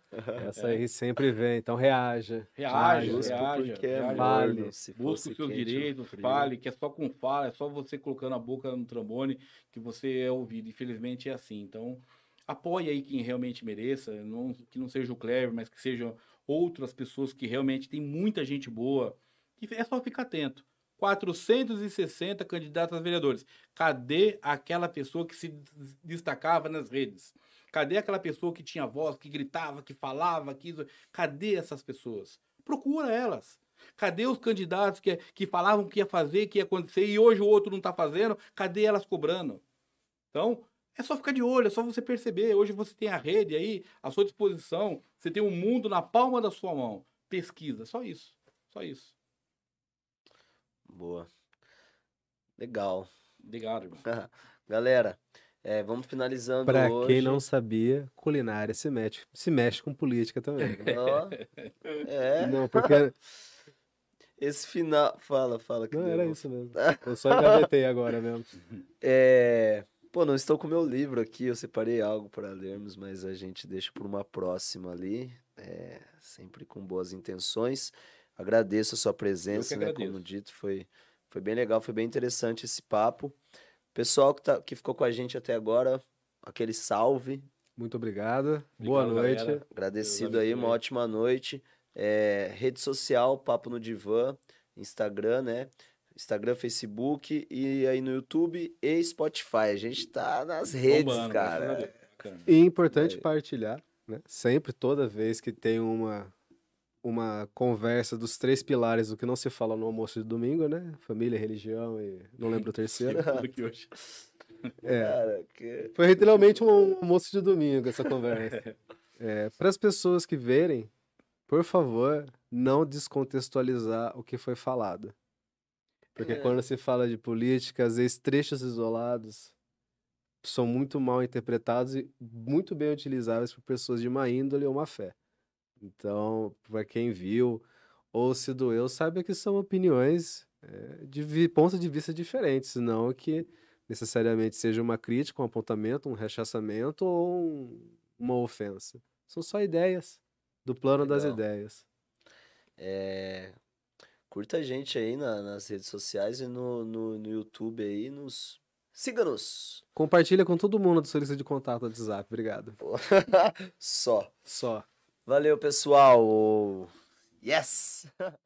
Essa aí sempre vem, então reaja. Reage, Cuspo reage. porque é reage. Vale. morno, se Busca fosse os seus quente, direitos, frio. fale, que é só com fala, é só você colocando a boca no trombone que você é ouvido. Infelizmente é assim. Então, apoie aí quem realmente mereça, não, que não seja o Clever, mas que sejam outras pessoas que realmente tem muita gente boa. É só ficar atento. 460 candidatos a vereadores. Cadê aquela pessoa que se des- destacava nas redes? Cadê aquela pessoa que tinha voz, que gritava, que falava, que... Cadê essas pessoas? Procura elas. Cadê os candidatos que, que falavam que ia fazer, que ia acontecer, e hoje o outro não está fazendo? Cadê elas cobrando? Então, é só ficar de olho, é só você perceber. Hoje você tem a rede aí à sua disposição, você tem o mundo na palma da sua mão. Pesquisa, só isso. Só isso. Boa. Legal. Obrigado, irmão. [LAUGHS] Galera, é, vamos finalizando Pra hoje. quem não sabia, culinária se mexe, se mexe com política também. [LAUGHS] é, [LAUGHS] Não, porque esse final... Fala, fala. Que não deu. era isso mesmo. Eu só engavetei agora mesmo. É... Pô, não estou com o meu livro aqui, eu separei algo para lermos, mas a gente deixa por uma próxima ali, é, sempre com boas intenções. Agradeço a sua presença, né? Como dito, foi, foi bem legal, foi bem interessante esse papo. Pessoal que, tá, que ficou com a gente até agora, aquele salve. Muito obrigado. Boa Obrigado, noite. galera. Agradecido Deus aí, uma ótima noite. É, rede social, Papo no Divã, Instagram, né? Instagram, Facebook e aí no YouTube e Spotify. A gente tá nas redes, Bombando, cara. graças a Deus. Bacana. E é importante É. partilhar, né? Sempre, toda vez que tem uma, uma conversa dos três pilares do que não se fala no almoço de domingo, né? Família, religião e não lembro o [LAUGHS] terceiro. Tudo aqui hoje. [LAUGHS] É, Cara, que... foi literalmente um almoço de domingo essa conversa. [LAUGHS] É, Para as pessoas que verem, por favor, não descontextualizar o que foi falado. Porque É. quando se fala de política, às vezes trechos isolados são muito mal interpretados e muito bem utilizáveis por pessoas de má índole ou má fé. Então, para quem viu ou se doeu, saiba que são opiniões é, de pontos de vista diferentes, não que necessariamente seja uma crítica, um apontamento, um rechaçamento ou um- uma ofensa. São só ideias do plano das Legal. ideias. É, Curta a gente aí na- nas redes sociais e no, no, no YouTube aí, nos... Siga-nos! Compartilha com todo mundo do sua lista de contato do WhatsApp. Obrigado. [LAUGHS] Só. Só. Valeu, pessoal! Yes! [LAUGHS]